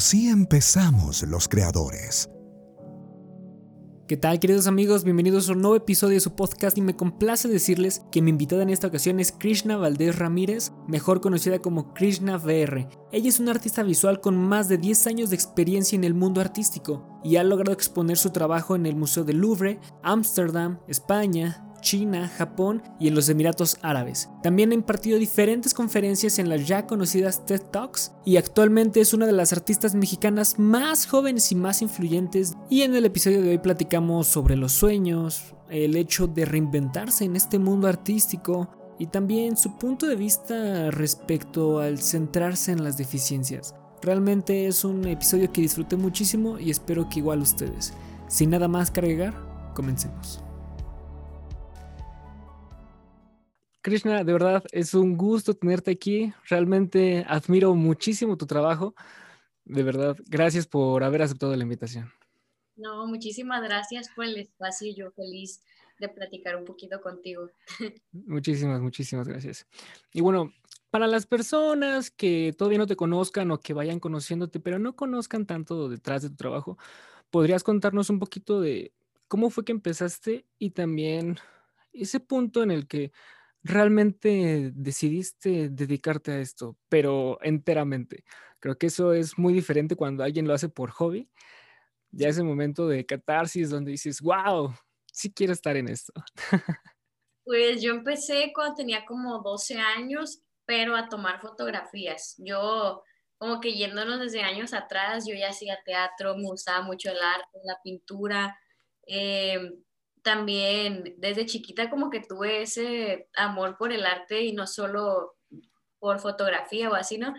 Así empezamos los creadores. ¿Qué tal queridos amigos? Bienvenidos a un nuevo episodio de su podcast y me complace decirles que mi invitada en esta ocasión es Krishna Valdés Ramírez, mejor conocida como Krishna VR. Ella es una artista visual con más de 10 años de experiencia en el mundo artístico y ha logrado exponer su trabajo en el Museo del Louvre, Ámsterdam, España, China, Japón y en los Emiratos Árabes. También ha impartido diferentes conferencias en las ya conocidas TED Talks y actualmente es una de las artistas mexicanas más jóvenes y más influyentes. Y en el episodio de hoy platicamos sobre los sueños, el hecho de reinventarse en este mundo artístico y también su punto de vista respecto al centrarse en las deficiencias. Realmente es un episodio que disfruté muchísimo y espero que igual ustedes. Sin nada más que comencemos. Krishna, de verdad es un gusto tenerte aquí. Realmente admiro muchísimo tu trabajo. De verdad, gracias por haber aceptado la invitación. No, muchísimas gracias por el espacio. Yo feliz de platicar un poquito contigo. Muchísimas, muchísimas gracias. Y bueno, para las personas que todavía no te conozcan o que vayan conociéndote, pero no conozcan tanto detrás de tu trabajo, ¿podrías contarnos un poquito de cómo fue que empezaste y también ese punto en el que realmente decidiste dedicarte a esto, pero enteramente. Creo que eso es muy diferente cuando alguien lo hace por hobby. Ya ese momento de catarsis donde dices, wow, sí quiero estar en esto. Pues yo empecé cuando tenía como 12 años, pero a tomar fotografías. Yo, como que yéndonos desde años atrás, yo ya hacía teatro, me gustaba mucho el arte, la pintura. Eh, también desde chiquita como que tuve ese amor por el arte y no solo por fotografía o así, ¿no?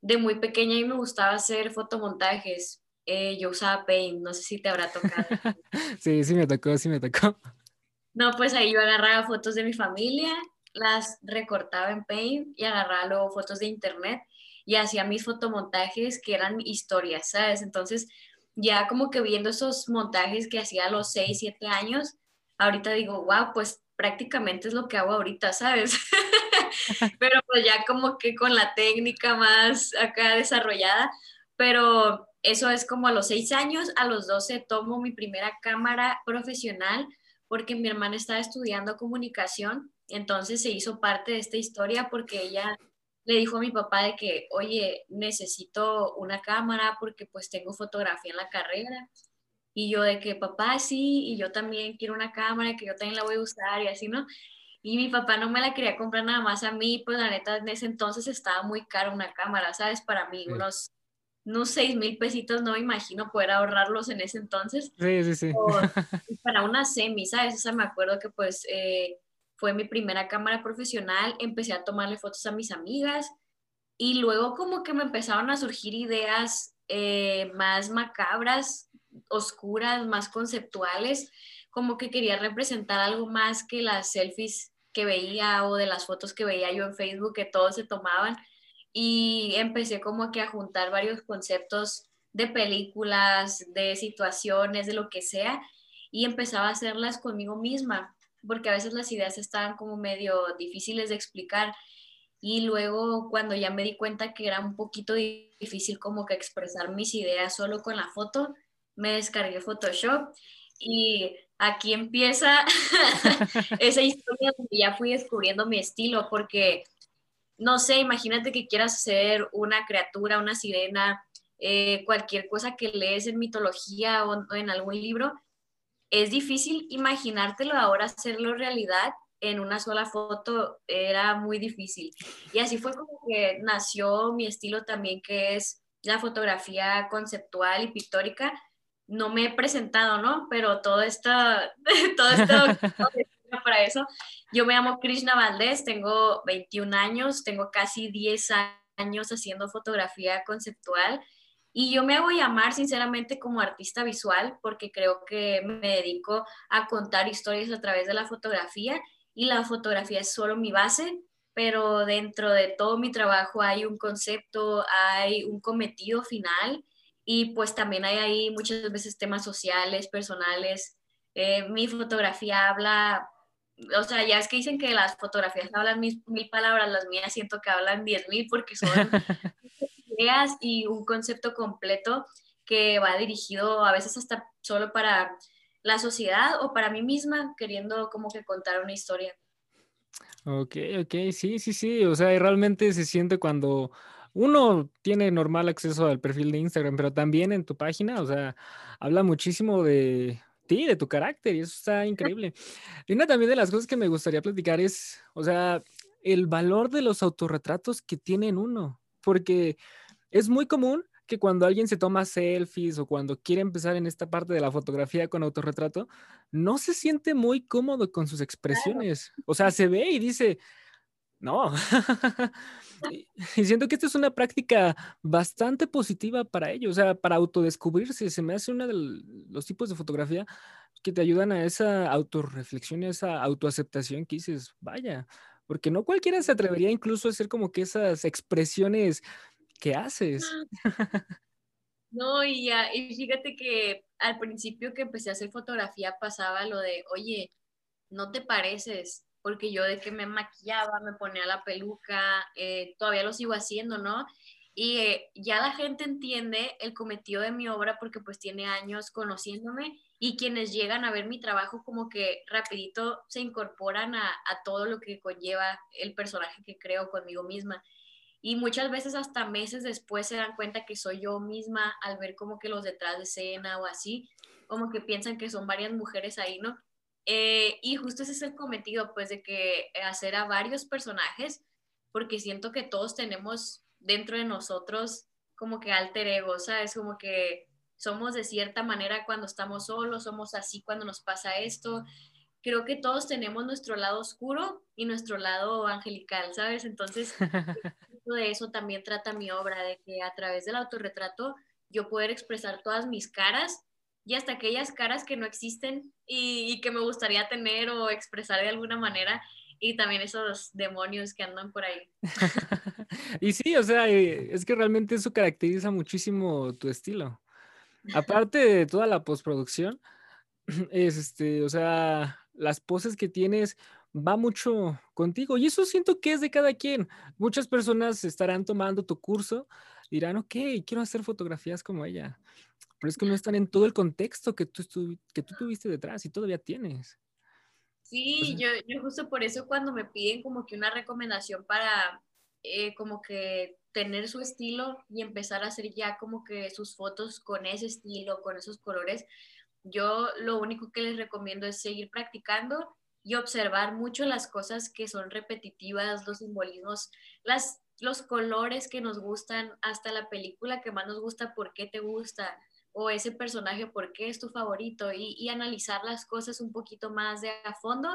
De muy pequeña y me gustaba hacer fotomontajes. Eh, yo usaba Paint, no sé si te habrá tocado. sí, sí me tocó, sí me tocó. No, pues ahí yo agarraba fotos de mi familia, las recortaba en Paint y agarraba luego fotos de internet y hacía mis fotomontajes que eran historias, ¿sabes? Entonces ya como que viendo esos montajes que hacía a los 6, 7 años, ahorita digo, wow, pues prácticamente es lo que hago ahorita, ¿sabes? pero pues ya como que con la técnica más acá desarrollada, pero eso es como a los 6 años, a los 12 tomo mi primera cámara profesional porque mi hermana estaba estudiando comunicación, entonces se hizo parte de esta historia porque ella le dijo a mi papá de que, oye, necesito una cámara porque pues tengo fotografía en la carrera. Y yo de que, papá, sí, y yo también quiero una cámara, que yo también la voy a usar y así, ¿no? Y mi papá no me la quería comprar nada más a mí, pues la neta en ese entonces estaba muy cara una cámara, ¿sabes? Para mí, unos, unos 6 mil pesitos, no me imagino poder ahorrarlos en ese entonces. Sí, sí, sí. para una semi, ¿sabes? O sea, me acuerdo que pues eh, fue mi primera cámara profesional, empecé a tomarle fotos a mis amigas y luego como que me empezaron a surgir ideas eh, más macabras, oscuras, más conceptuales, como que quería representar algo más que las selfies que veía o de las fotos que veía yo en Facebook que todos se tomaban y empecé como que a juntar varios conceptos de películas, de situaciones, de lo que sea y empezaba a hacerlas conmigo misma porque a veces las ideas estaban como medio difíciles de explicar. Y luego cuando ya me di cuenta que era un poquito difícil como que expresar mis ideas solo con la foto, me descargué Photoshop y aquí empieza esa historia donde ya fui descubriendo mi estilo porque, no sé, imagínate que quieras hacer una criatura, una sirena, eh, cualquier cosa que lees en mitología o en algún libro, es difícil imaginártelo ahora, hacerlo realidad en una sola foto era muy difícil. Y así fue como que nació mi estilo también, que es la fotografía conceptual y pictórica. No me he presentado, ¿no? Pero todo esto, todo esto para eso. Yo me llamo Krishna Valdés, tengo 21 años, tengo casi 10 años haciendo fotografía conceptual y yo me hago llamar sinceramente como artista visual porque creo que me dedico a contar historias a través de la fotografía y la fotografía es solo mi base, pero dentro de todo mi trabajo hay un concepto, hay un cometido final y pues también hay ahí muchas veces temas sociales, personales. Eh, mi fotografía habla, o sea, ya es que dicen que las fotografías hablan mil, mil palabras, las mías siento que hablan diez mil porque son ideas y un concepto completo que va dirigido a veces hasta solo para la sociedad o para mí misma, queriendo como que contar una historia. Ok, ok, sí, sí, sí, o sea, realmente se siente cuando uno tiene normal acceso al perfil de Instagram, pero también en tu página, o sea, habla muchísimo de ti, de tu carácter, y eso está increíble. Y una también de las cosas que me gustaría platicar es, o sea, el valor de los autorretratos que tienen uno, porque es muy común que cuando alguien se toma selfies o cuando quiere empezar en esta parte de la fotografía con autorretrato, no se siente muy cómodo con sus expresiones. O sea, se ve y dice, no. y siento que esta es una práctica bastante positiva para ellos, o sea, para autodescubrirse. Se me hace uno de los tipos de fotografía que te ayudan a esa autorreflexión, a esa autoaceptación que dices, vaya, porque no cualquiera se atrevería incluso a hacer como que esas expresiones que haces. No, y, y fíjate que al principio que empecé a hacer fotografía pasaba lo de, oye, no te pareces, porque yo de que me maquillaba, me ponía la peluca, eh, todavía lo sigo haciendo, ¿no? Y eh, ya la gente entiende el cometido de mi obra porque pues tiene años conociéndome y quienes llegan a ver mi trabajo como que rapidito se incorporan a, a todo lo que conlleva el personaje que creo conmigo misma. Y muchas veces hasta meses después se dan cuenta que soy yo misma al ver como que los detrás de escena o así, como que piensan que son varias mujeres ahí, ¿no? Eh, y justo ese es el cometido, pues, de que hacer a varios personajes, porque siento que todos tenemos dentro de nosotros como que alter ego, ¿sabes? Como que somos de cierta manera cuando estamos solos, somos así cuando nos pasa esto. Creo que todos tenemos nuestro lado oscuro y nuestro lado angelical, ¿sabes? Entonces, de eso también trata mi obra, de que a través del autorretrato yo poder expresar todas mis caras y hasta aquellas caras que no existen y, que me gustaría tener o expresar de alguna manera y también esos demonios que andan por ahí. y sí, o sea, eh, es que realmente eso caracteriza muchísimo tu estilo. Aparte de toda la postproducción, es este, o sea, las poses que tienes va mucho contigo y eso siento que es de cada quien. Muchas personas estarán tomando tu curso, dirán, ok, quiero hacer fotografías como ella pero es que no están en todo el contexto que tú, que tú tuviste detrás y todavía tienes. Sí, yo, yo justo por eso cuando me piden como que una recomendación para eh, como que tener su estilo y empezar a hacer ya como que sus fotos con ese estilo, con esos colores, yo lo único que les recomiendo es seguir practicando y observar mucho las cosas que son repetitivas, los simbolismos, las, los colores que nos gustan, hasta la película que más nos gusta, por qué te gusta, o ese personaje, por qué es tu favorito y, analizar las cosas un poquito más de a fondo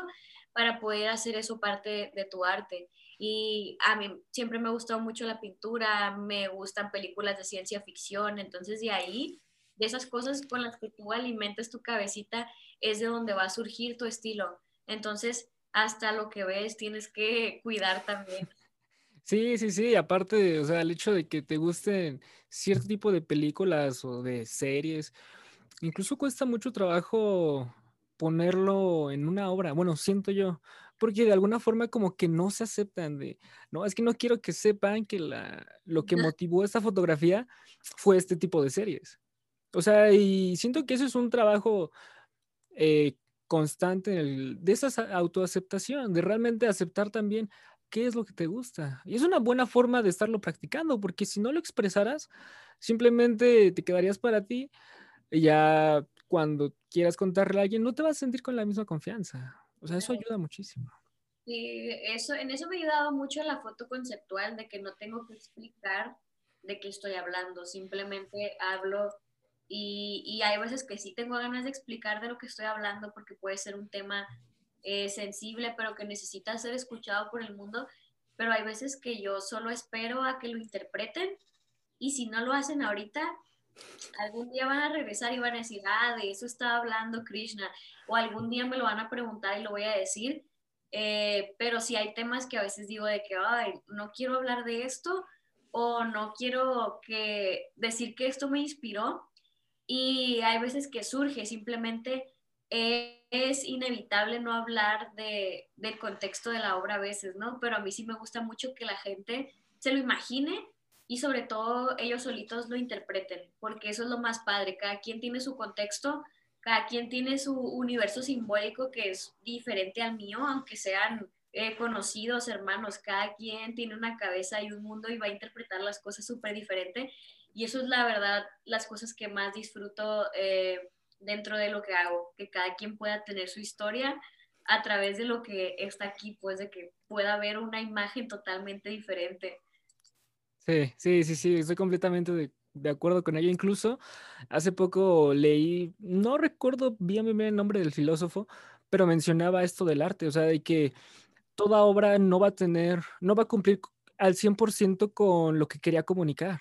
para poder hacer eso parte de, tu arte. Y a mí siempre me ha gustado mucho la pintura, me gustan películas de ciencia ficción, entonces de ahí, de esas cosas con las que tú alimentas tu cabecita, es de donde va a surgir tu estilo. Entonces, hasta lo que ves tienes que cuidar también. Sí, sí, sí, aparte, o sea, el hecho de que te gusten cierto tipo de películas o de series, incluso cuesta mucho trabajo ponerlo en una obra, bueno, siento yo, porque de alguna forma como que no se aceptan de, no, es que no quiero que sepan que la, lo que motivó esta fotografía fue este tipo de series. O sea, y siento que eso es un trabajo eh, constante de esa autoaceptación, de realmente aceptar también qué es lo que te gusta. Y es una buena forma de estarlo practicando, porque si no lo expresaras, simplemente te quedarías para ti y ya cuando quieras contarle a alguien, no te vas a sentir con la misma confianza. O sea, eso ayuda muchísimo. Sí, eso, en eso me ha ayudado mucho la foto conceptual, de que no tengo que explicar de qué estoy hablando, simplemente hablo y, y hay veces que sí tengo ganas de explicar de lo que estoy hablando porque puede ser un tema eh, sensible, pero que necesita ser escuchado por el mundo. Pero hay veces que yo solo espero a que lo interpreten y si no lo hacen ahorita, algún día van a regresar y van a decir, ah, de eso estaba hablando Krishna, o algún día me lo van a preguntar y lo voy a decir. Eh, pero si hay temas que a veces digo de que, ay, no quiero hablar de esto o no quiero que decir que esto me inspiró. Y hay veces que surge simplemente es inevitable no hablar de, del contexto de la obra a veces, ¿no? Pero a mí sí me gusta mucho que la gente se lo imagine y sobre todo ellos solitos lo interpreten, porque eso es lo más padre, cada quien tiene su contexto, cada quien tiene su universo simbólico que es diferente al mío, aunque sean eh, conocidos, hermanos, cada quien tiene una cabeza y un mundo y va a interpretar las cosas súper diferente. Y eso es la verdad, las cosas que más disfruto eh, dentro de lo que hago, que cada quien pueda tener su historia a través de lo que está aquí, pues de que pueda haber una imagen totalmente diferente. Sí, sí, sí, sí, estoy completamente de, acuerdo con ello. Incluso hace poco leí, no recuerdo bien, bien el nombre del filósofo, pero mencionaba esto del arte, o sea, de que toda obra no va a tener, no va a cumplir al 100% con lo que quería comunicar.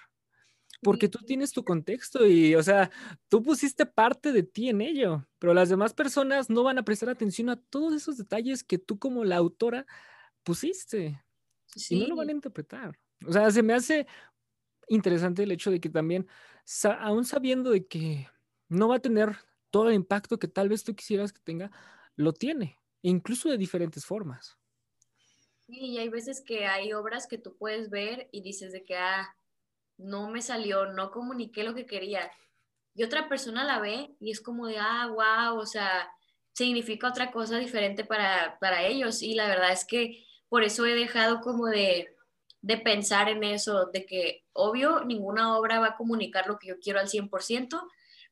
Porque tú tienes tu contexto y, o sea, tú pusiste parte de ti en ello, pero las demás personas no van a prestar atención a todos esos detalles que tú como la autora pusiste. Y no lo van a interpretar. O sea, se me hace interesante el hecho de que también, aún sabiendo de que no va a tener todo el impacto que tal vez tú quisieras que tenga, lo tiene, incluso de diferentes formas. Sí, y hay veces que hay obras que tú puedes ver y dices de que, ah, no me salió, no comuniqué lo que quería. Y otra persona la ve y es como de, ah, wow, o sea, significa otra cosa diferente para, para ellos. Y la verdad es que por eso he dejado como de, de pensar en eso, de que obvio ninguna obra va a comunicar lo que yo quiero al 100%,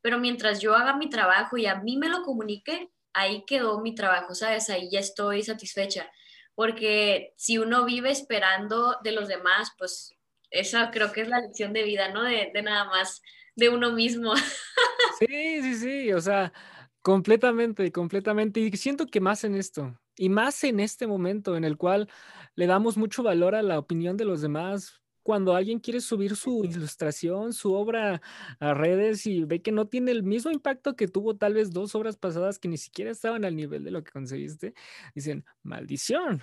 pero mientras yo haga mi trabajo y a mí me lo comunique, ahí quedó mi trabajo, ¿sabes? Ahí ya estoy satisfecha, porque si uno vive esperando de los demás, pues esa creo que es la lección de vida, ¿no? De, de nada más de uno mismo. Sí, sí, sí, o sea, completamente, completamente. Y siento que más en esto, y más en este momento en el cual le damos mucho valor a la opinión de los demás. Cuando alguien quiere subir su ilustración, su obra a redes y ve que no tiene el mismo impacto que tuvo tal vez dos obras pasadas que ni siquiera estaban al nivel de lo que conseguiste, dicen, maldición,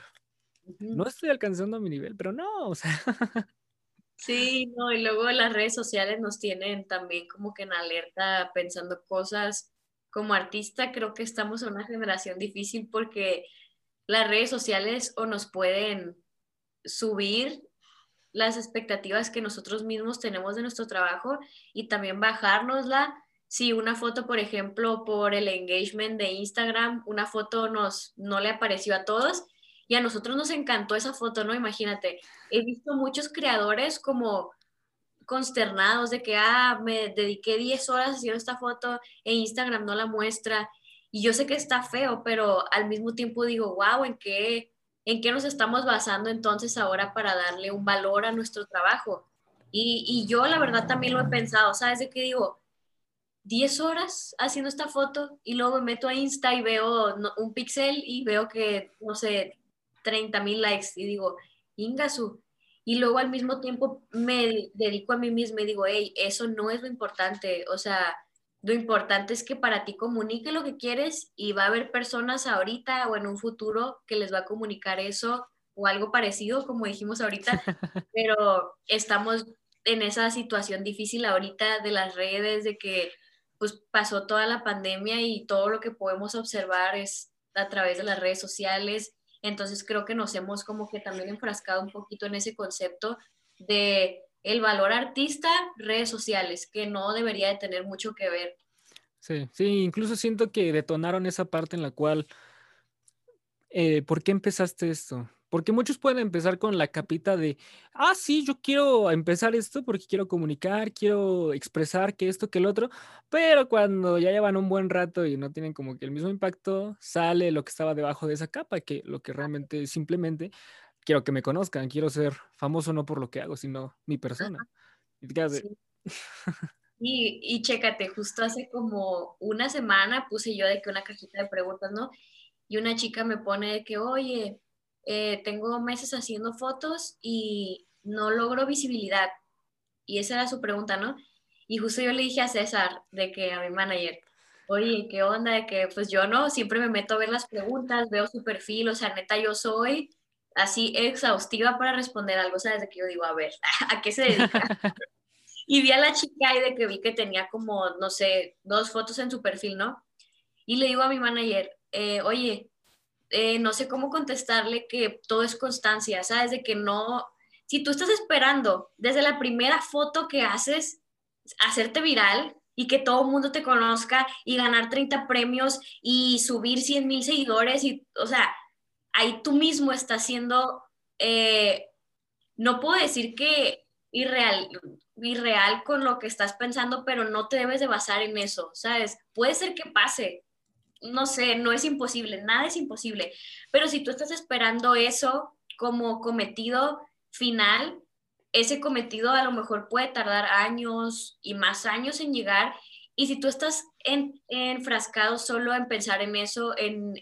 no estoy alcanzando mi nivel, pero no, o sea. Sí, no, y luego las redes sociales nos tienen también como que en alerta pensando cosas. Como artista creo que estamos en una generación difícil porque las redes sociales o nos pueden subir las expectativas que nosotros mismos tenemos de nuestro trabajo y también bajárnosla. Si una foto, por ejemplo, por el engagement de Instagram, una foto nos no le apareció a todos y a nosotros nos encantó esa foto, ¿no? Imagínate, he visto muchos creadores como consternados de que, ah, me dediqué 10 horas haciendo esta foto e Instagram no la muestra y yo sé que está feo, pero al mismo tiempo digo, wow, ¿en qué, en qué nos estamos basando entonces ahora para darle un valor a nuestro trabajo? Y, y yo la verdad también lo he pensado, ¿sabes? De que digo, 10 horas haciendo esta foto y luego me meto a Insta y veo un pixel y veo que, no sé, 30 mil likes y digo, Ingasu. Y luego al mismo tiempo me dedico a mí misma y digo, hey, eso no es lo importante. O sea, lo importante es que para ti comunique lo que quieres y va a haber personas ahorita o en un futuro que les va a comunicar eso o algo parecido, como dijimos ahorita, pero estamos en esa situación difícil ahorita de las redes, de que pues pasó toda la pandemia y todo lo que podemos observar es a través de las redes sociales. Entonces creo que nos hemos como que también enfrascado un poquito en ese concepto de el valor artista, redes sociales, que no debería de tener mucho que ver. Sí, sí, incluso siento que detonaron esa parte en la cual, eh, ¿por qué empezaste esto? Porque muchos pueden empezar con la capita de, ah, sí, yo quiero empezar esto porque quiero comunicar, quiero expresar que esto, que el otro, pero cuando ya llevan un buen rato y no tienen como que el mismo impacto, sale lo que estaba debajo de esa capa, que lo que realmente simplemente quiero que me conozcan, quiero ser famoso no por lo que hago, sino mi persona. Y, y, chécate, justo hace como una semana puse yo de que una cajita de preguntas, ¿no? Y una chica me pone de que, oye, eh, tengo meses haciendo fotos y no logro visibilidad. Y esa era su pregunta, ¿no? Y justo yo le dije a César, de que a mi manager, oye, ¿qué onda? De que pues yo no, siempre me meto a ver las preguntas, veo su perfil, o sea, neta, yo soy así exhaustiva para responder algo, ¿sabes? De que yo digo, a ver, ¿a qué se dedica? y vi a la chica y de que vi que tenía como, no sé, dos fotos en su perfil, ¿no? Y le digo a mi manager, eh, oye, eh, no sé cómo contestarle que todo es constancia, ¿sabes? De que no, si tú estás esperando desde la primera foto que haces, hacerte viral y que todo el mundo te conozca y ganar 30 premios y subir 100 mil seguidores, y, o sea, ahí tú mismo estás siendo, eh, no puedo decir que irreal, irreal con lo que estás pensando, pero no te debes de basar en eso, ¿sabes? Puede ser que pase, no sé, no es imposible, nada es imposible, pero si tú estás esperando eso como cometido final, ese cometido a lo mejor puede tardar años y más años en llegar. Y si tú estás enfrascado solo en pensar en eso, en,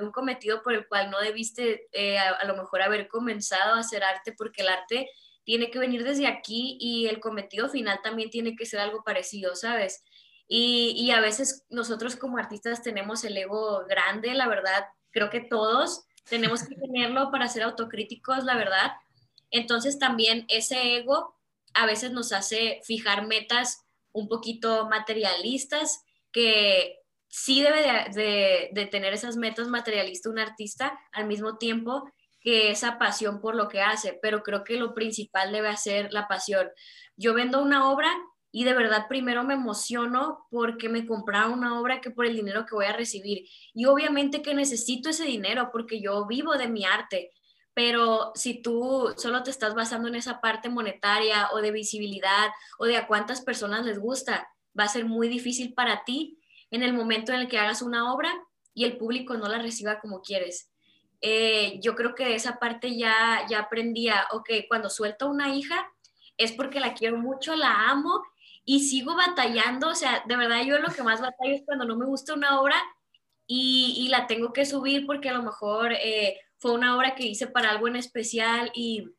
un cometido por el cual no debiste eh, a, lo mejor haber comenzado a hacer arte, porque el arte tiene que venir desde aquí y el cometido final también tiene que ser algo parecido, ¿sabes? Y, a veces nosotros como artistas tenemos el ego grande, la verdad, creo que todos tenemos que tenerlo para ser autocríticos, la verdad. Entonces también ese ego a veces nos hace fijar metas un poquito materialistas que sí debe de, de, tener esas metas materialistas un artista al mismo tiempo que esa pasión por lo que hace, pero creo que lo principal debe ser la pasión. Yo vendo una obra y de verdad primero me emociono porque me compraron una obra que por el dinero que voy a recibir. Y obviamente que necesito ese dinero porque yo vivo de mi arte, pero si tú solo te estás basando en esa parte monetaria o de visibilidad o de a cuántas personas les gusta, va a ser muy difícil para ti en el momento en el que hagas una obra y el público no la reciba como quieres. Eh, yo creo que de esa parte ya, ya aprendía, ok, cuando suelto una hija es porque la quiero mucho, la amo y sigo batallando, o sea, de verdad yo lo que más batallo es cuando no me gusta una obra y, y la tengo que subir porque a lo mejor eh, fue una obra que hice para algo en especial y,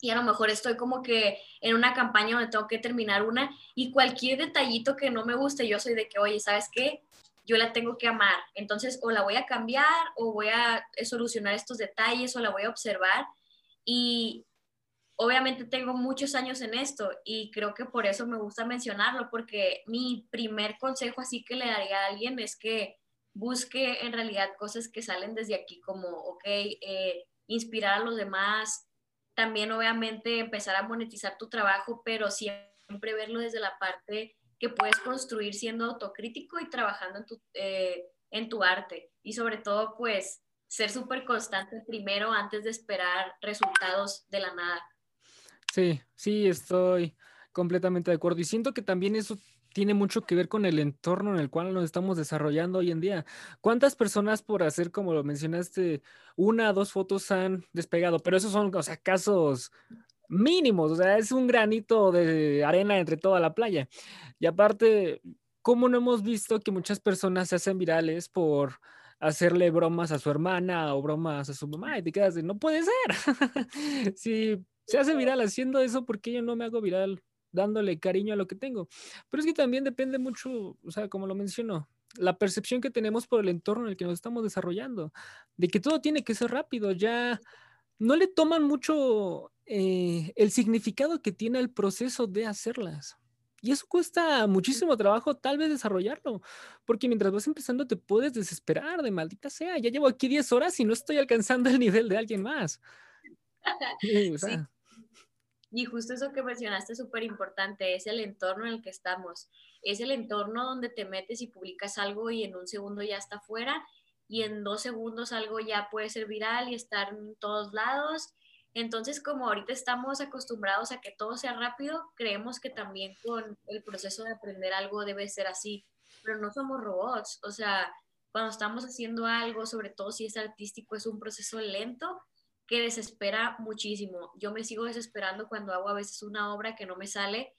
y a lo mejor estoy como que en una campaña donde tengo que terminar una y cualquier detallito que no me guste, yo soy de que, oye, ¿sabes qué? Yo la tengo que amar. Entonces, o la voy a cambiar o voy a solucionar estos detalles o la voy a observar. Y, obviamente tengo muchos años en esto y creo que por eso me gusta mencionarlo, porque mi primer consejo así que le daría a alguien es que busque en realidad cosas que salen desde aquí, como, ok, eh, inspirar a los demás, también obviamente empezar a monetizar tu trabajo, pero siempre verlo desde la parte que puedes construir siendo autocrítico y trabajando en tu, eh, en tu arte. Y sobre todo, pues, ser súper constante primero antes de esperar resultados de la nada. Sí, sí, estoy completamente de acuerdo. Y siento que también eso tiene mucho que ver con el entorno en el cual nos estamos desarrollando hoy en día. ¿Cuántas personas por hacer, como lo mencionaste, una o dos fotos han despegado? Pero esos son, o sea, casos mínimos, o sea, es un granito de arena entre toda la playa. Y aparte, ¿cómo no hemos visto que muchas personas se hacen virales por hacerle bromas a su hermana o bromas a su mamá y te quedas de, no puede ser. sí, se hace viral haciendo eso porque yo no me hago viral dándole cariño a lo que tengo. Pero es que también depende mucho, o sea, como lo menciono, la percepción que tenemos por el entorno en el que nos estamos desarrollando, de que todo tiene que ser rápido, ya no le toman mucho eh, el significado que tiene el proceso de hacerlas. Y eso cuesta muchísimo trabajo tal vez desarrollarlo, porque mientras vas empezando te puedes desesperar de maldita sea, ya llevo aquí 10 horas y no estoy alcanzando el nivel de alguien más. Sí, y justo eso que mencionaste es súper importante, es el entorno en el que estamos, es el entorno donde te metes y publicas algo y en un segundo ya está fuera y en dos segundos algo ya puede ser viral y estar en todos lados. Entonces, como ahorita estamos acostumbrados a que todo sea rápido, creemos que también con el proceso de aprender algo debe ser así, pero no somos robots, o sea, cuando estamos haciendo algo, sobre todo si es artístico, es un proceso lento que desespera muchísimo. Yo me sigo desesperando cuando hago a veces una obra que no me sale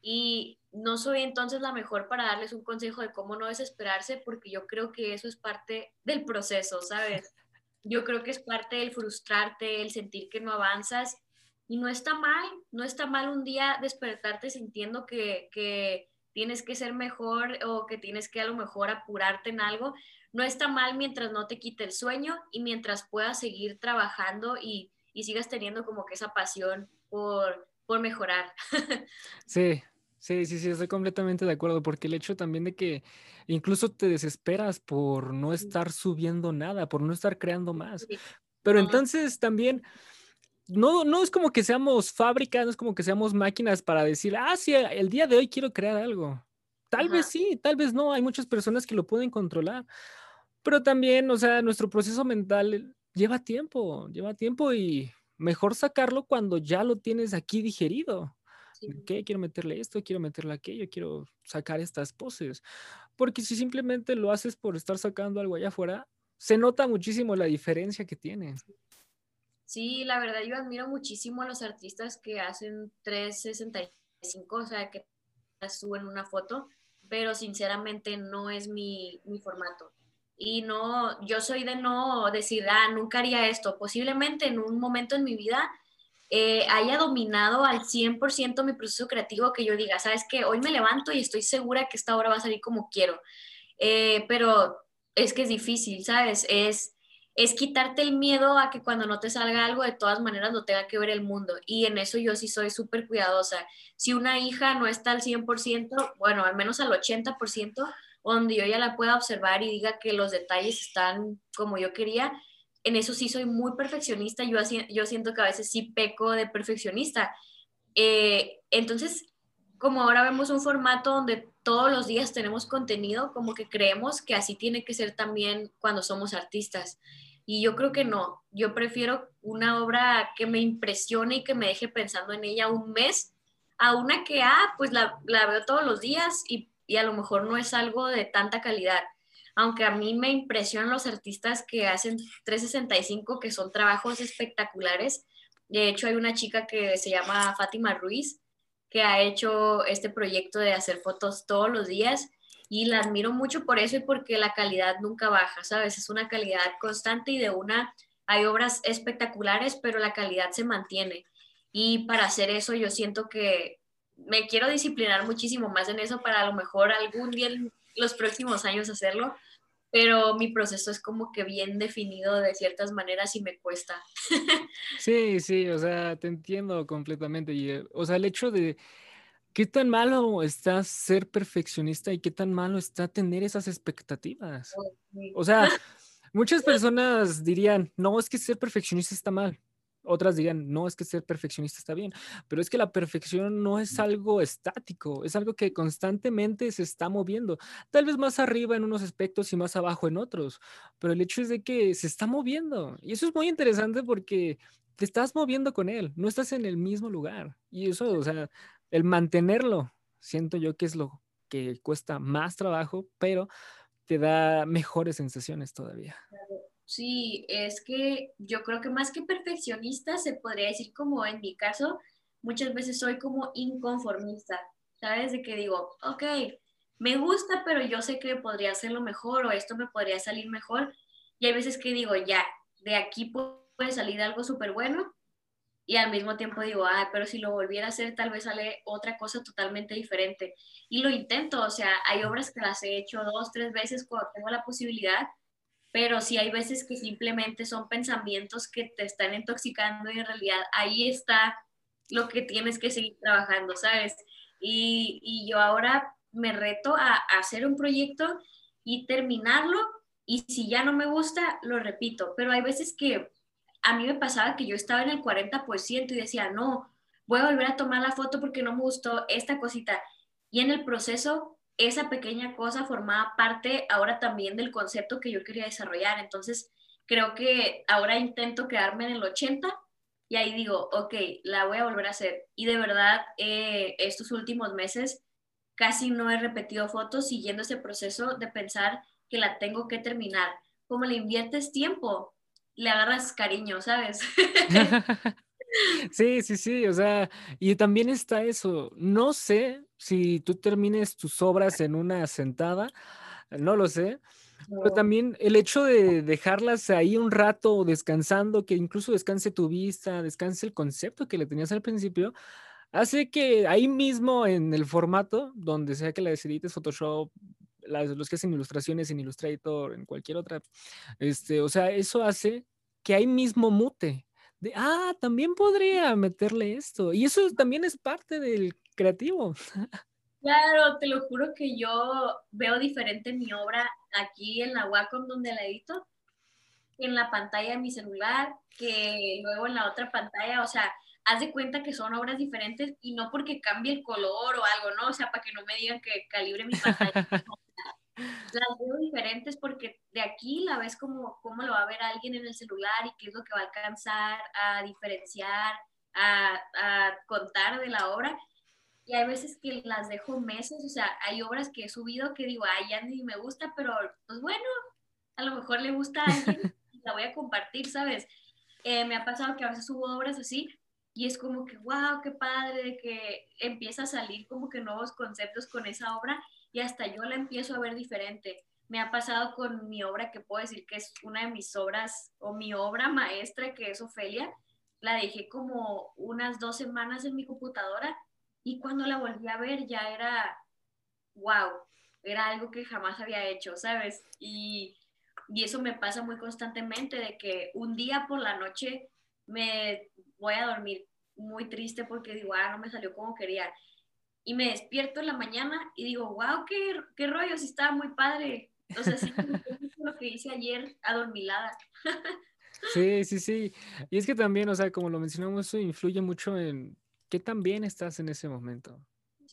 y no soy entonces la mejor para darles un consejo de cómo no desesperarse porque yo creo que eso es parte del proceso, ¿sabes? Yo creo que es parte del frustrarte, el sentir que no avanzas y no está mal, no está mal un día despertarte sintiendo que, que tienes que ser mejor o que tienes que a lo mejor apurarte en algo, no está mal mientras no te quite el sueño y mientras puedas seguir trabajando y, sigas teniendo como que esa pasión por, por mejorar. Sí, sí, sí, sí, estoy completamente de acuerdo, porque el hecho también de que incluso te desesperas por no estar subiendo nada, por no estar creando más. Pero entonces también no, no es como que seamos fábrica, no es como que seamos máquinas para decir, ah, sí, el día de hoy quiero crear algo. Tal vez sí, tal vez no, hay muchas personas que lo pueden controlar, pero también, o sea, nuestro proceso mental lleva tiempo, lleva tiempo y mejor sacarlo cuando ya lo tienes aquí digerido. ¿Qué? Quiero meterle esto, quiero meterle aquello, quiero sacar estas poses. Porque si simplemente lo haces por estar sacando algo allá afuera, se nota muchísimo la diferencia que tiene. Sí, la verdad yo admiro muchísimo a los artistas que hacen 365, o sea, que suben una foto, pero sinceramente no es mi, mi formato. Y no, yo soy de no decir, ah, nunca haría esto. Posiblemente en un momento en mi vida eh, haya dominado al 100% mi proceso creativo, que yo diga, sabes que hoy me levanto y estoy segura que esta obra va a salir como quiero. Eh, pero es que es difícil, ¿sabes? Es, es quitarte el miedo a que cuando no te salga algo, de todas maneras lo tenga que ver el mundo. Y en eso yo sí soy súper cuidadosa. Si una hija no está al 100%, bueno, al menos al 80%, donde yo ya la pueda observar y diga que los detalles están como yo quería, en eso sí soy muy perfeccionista, yo, yo siento que a veces sí peco de perfeccionista. Eh, entonces, como ahora vemos un formato donde todos los días tenemos contenido, como que creemos que así tiene que ser también cuando somos artistas. Y yo creo que no, yo prefiero una obra que me impresione y que me deje pensando en ella un mes, a una que, ah, pues la, la veo todos los días y, y a lo mejor no es algo de tanta calidad aunque a mí me impresionan los artistas que hacen 365, que son trabajos espectaculares. De hecho, hay una chica que se llama Fátima Ruiz, que ha hecho este proyecto de hacer fotos todos los días y la admiro mucho por eso y porque la calidad nunca baja, ¿sabes? Es una calidad constante y de una, hay obras espectaculares, pero la calidad se mantiene. Y para hacer eso yo siento que me quiero disciplinar muchísimo más en eso para a lo mejor algún día los próximos años hacerlo, pero mi proceso es como que bien definido de ciertas maneras y me cuesta. Sí, sí, o sea, te entiendo completamente. Y, eh, o sea, el hecho de qué tan malo está ser perfeccionista y qué tan malo está tener esas expectativas. O sea, muchas personas dirían, no, es que ser perfeccionista está mal. Otras dirían, no, es que ser perfeccionista está bien, pero es que la perfección no es algo estático, es algo que constantemente se está moviendo, tal vez más arriba en unos aspectos y más abajo en otros, pero el hecho es de que se está moviendo y eso es muy interesante porque te estás moviendo con él, no estás en el mismo lugar y eso, o sea, el mantenerlo, siento yo que es lo que cuesta más trabajo, pero te da mejores sensaciones todavía. Sí, es que yo creo que más que perfeccionista se podría decir como en mi caso, muchas veces soy como inconformista, ¿sabes? De que digo, ok, me gusta, pero yo sé que podría hacerlo mejor o esto me podría salir mejor. Y hay veces que digo, ya, de aquí puede salir algo súper bueno. Y al mismo tiempo digo, ah, pero si lo volviera a hacer, tal vez sale otra cosa totalmente diferente. Y lo intento, o sea, hay obras que las he hecho dos, tres veces cuando tengo la posibilidad pero sí hay veces que simplemente son pensamientos que te están intoxicando y en realidad ahí está lo que tienes que seguir trabajando, ¿sabes? Y, y yo ahora me reto a, a, hacer un proyecto y terminarlo y si ya no me gusta, lo repito, pero hay veces que a mí me pasaba que yo estaba en el 40% y decía, no, voy a volver a tomar la foto porque no me gustó esta cosita. Y en el proceso esa pequeña cosa formaba parte ahora también del concepto que yo quería desarrollar. Entonces, creo que ahora intento quedarme en el 80 y ahí digo, ok, la voy a volver a hacer. Y de verdad, eh, estos últimos meses casi no he repetido fotos siguiendo ese proceso de pensar que la tengo que terminar. Como le inviertes tiempo, le agarras cariño, ¿sabes? Sí, sí, sí, o sea, y también está eso. No sé si tú termines tus obras en una sentada, no lo sé, pero también el hecho de dejarlas ahí un rato descansando, que incluso descanse tu vista, descanse el concepto que le tenías al principio, hace que ahí mismo en el formato, donde sea que la edites Photoshop, los que hacen ilustraciones en Illustrator, en cualquier otra, este, o sea, eso hace que ahí mismo mute de, ah, también podría meterle esto. Y eso también es parte del creativo. Claro, te lo juro que yo veo diferente mi obra aquí en la Wacom donde la edito. en la pantalla de mi celular, que luego en la otra pantalla, o sea, haz de cuenta que son obras diferentes y no porque cambie el color o algo, ¿no? O sea, para que no me digan que calibre mi pantalla. las veo diferentes porque de aquí la ves como cómo lo va a ver alguien en el celular y qué es lo que va a alcanzar a diferenciar, a, a contar de la obra. Y hay veces que las dejo meses, o sea, hay obras que he subido que digo, ay, ya ni me gusta, pero pues bueno, a lo mejor le gusta a alguien y la voy a compartir, ¿sabes? Eh, me ha pasado que a veces subo obras así y es como que, wow, qué padre, que empieza a salir como que nuevos conceptos con esa obra y hasta yo la empiezo a ver diferente. Me ha pasado con mi obra que puedo decir que es una de mis obras o mi obra maestra que es Ofelia. La dejé como unas dos semanas en mi computadora y cuando la volví a ver ya era, wow, era algo que jamás había hecho, ¿sabes? Y, y eso me pasa muy constantemente de que un día por la noche me voy a dormir muy triste porque digo, ah, no me salió como quería. Y me despierto en la mañana y digo, wow, qué, qué rollo, sí estaba muy padre. O sea, sí, lo que hice ayer adormilada. Sí, sí, sí. Y es que también, o sea, como lo mencionamos, influye mucho en qué tan bien estás en ese momento.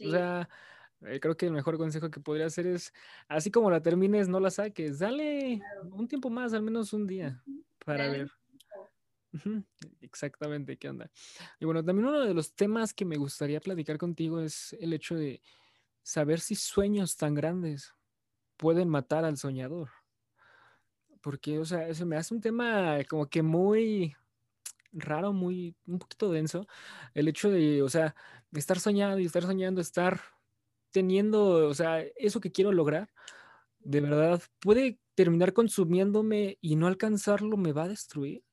O sea, eh, creo que el mejor consejo que podría hacer es, así como la termines, no la saques, dale un tiempo más, al menos un día, para ver. Exactamente, ¿qué onda? Y bueno, también uno de los temas que me gustaría platicar contigo es el hecho de saber si sueños tan grandes pueden matar al soñador. Porque, o sea, eso me hace un tema como que muy raro, muy, un poquito denso. El hecho de, o sea, estar soñando y estar soñando, estar teniendo, o sea, eso que quiero lograr, de verdad, puede terminar consumiéndome y no alcanzarlo me va a destruir.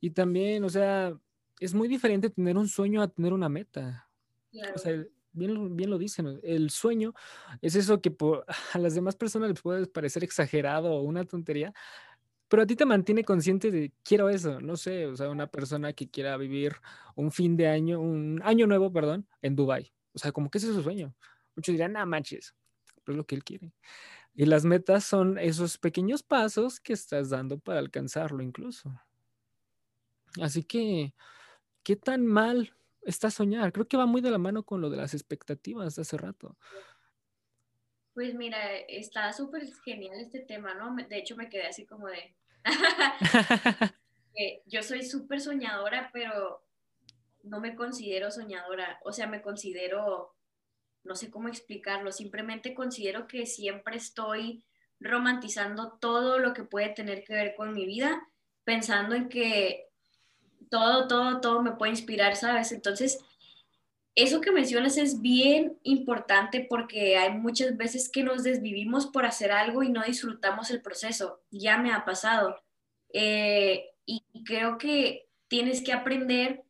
Y también, o sea, es muy diferente tener un sueño a tener una meta. O sea, bien, bien lo dicen, el sueño es eso que a las demás personas les puede parecer exagerado o una tontería, pero a ti te mantiene consciente de quiero eso, no sé, o sea, una persona que quiera vivir un fin de año, un año nuevo, perdón, en Dubai. O sea, como que ese es su sueño. Muchos dirán, ah, manches, pero es lo que él quiere. Y las metas son esos pequeños pasos que estás dando para alcanzarlo incluso. Así que, ¿qué tan mal está soñar? Creo que va muy de la mano con lo de las expectativas de hace rato. Pues mira, está súper genial este tema, ¿no? De hecho, me quedé así como de... yo soy súper soñadora, pero no me considero soñadora. O sea, me considero, no sé cómo explicarlo, simplemente considero que siempre estoy romantizando todo lo que puede tener que ver con mi vida, pensando en que todo, todo, todo me puede inspirar, ¿sabes? Entonces, eso que mencionas es bien importante porque hay muchas veces que nos desvivimos por hacer algo y no disfrutamos el proceso. Ya me ha pasado. Eh, y creo que tienes que aprender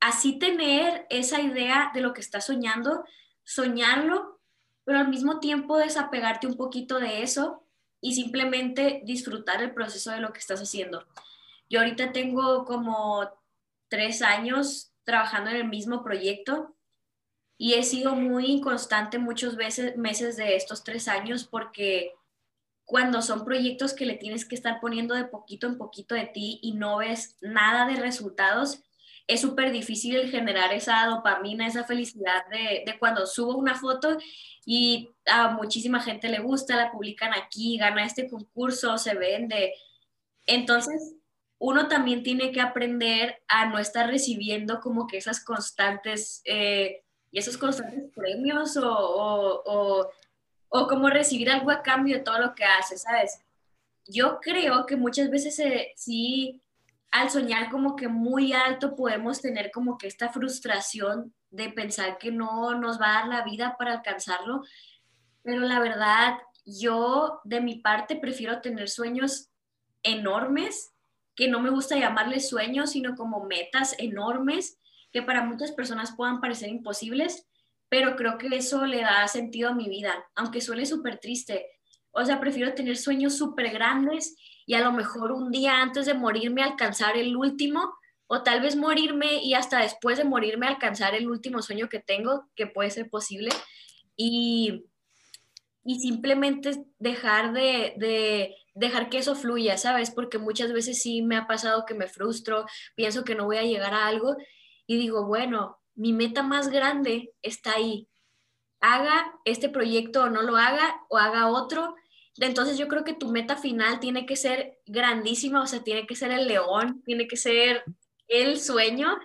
así tener esa idea de lo que estás soñando, soñarlo, pero al mismo tiempo desapegarte un poquito de eso y simplemente disfrutar el proceso de lo que estás haciendo. Yo ahorita tengo como tres años trabajando en el mismo proyecto y he sido muy inconstante muchos veces, meses de estos tres años porque cuando son proyectos que le tienes que estar poniendo de poquito en poquito de ti y no ves nada de resultados, es súper difícil generar esa dopamina, esa felicidad de, de, cuando subo una foto y a muchísima gente le gusta, la publican aquí, gana este concurso, se vende. Entonces, uno también tiene que aprender a no estar recibiendo como que esas constantes, eh, esos constantes premios o, o, como recibir algo a cambio de todo lo que hace, ¿sabes? Yo creo que muchas veces eh, sí, al soñar como que muy alto podemos tener como que esta frustración de pensar que no nos va a dar la vida para alcanzarlo, pero la verdad, yo de mi parte prefiero tener sueños enormes que no me gusta llamarles sueños, sino como metas enormes que para muchas personas puedan parecer imposibles, pero creo que eso le da sentido a mi vida, aunque suene súper triste. O sea, prefiero tener sueños súper grandes y a lo mejor un día antes de morirme alcanzar el último, o tal vez morirme y hasta después de morirme alcanzar el último sueño que tengo, que puede ser posible, y, y simplemente dejar de, de dejar que eso fluya, ¿sabes? Porque muchas veces sí me ha pasado que me frustro, pienso que no voy a llegar a algo y digo, bueno, mi meta más grande está ahí. Haga este proyecto o no lo haga o haga otro. Entonces yo creo que tu meta final tiene que ser grandísima, o sea, tiene que ser el león, tiene que ser el sueño,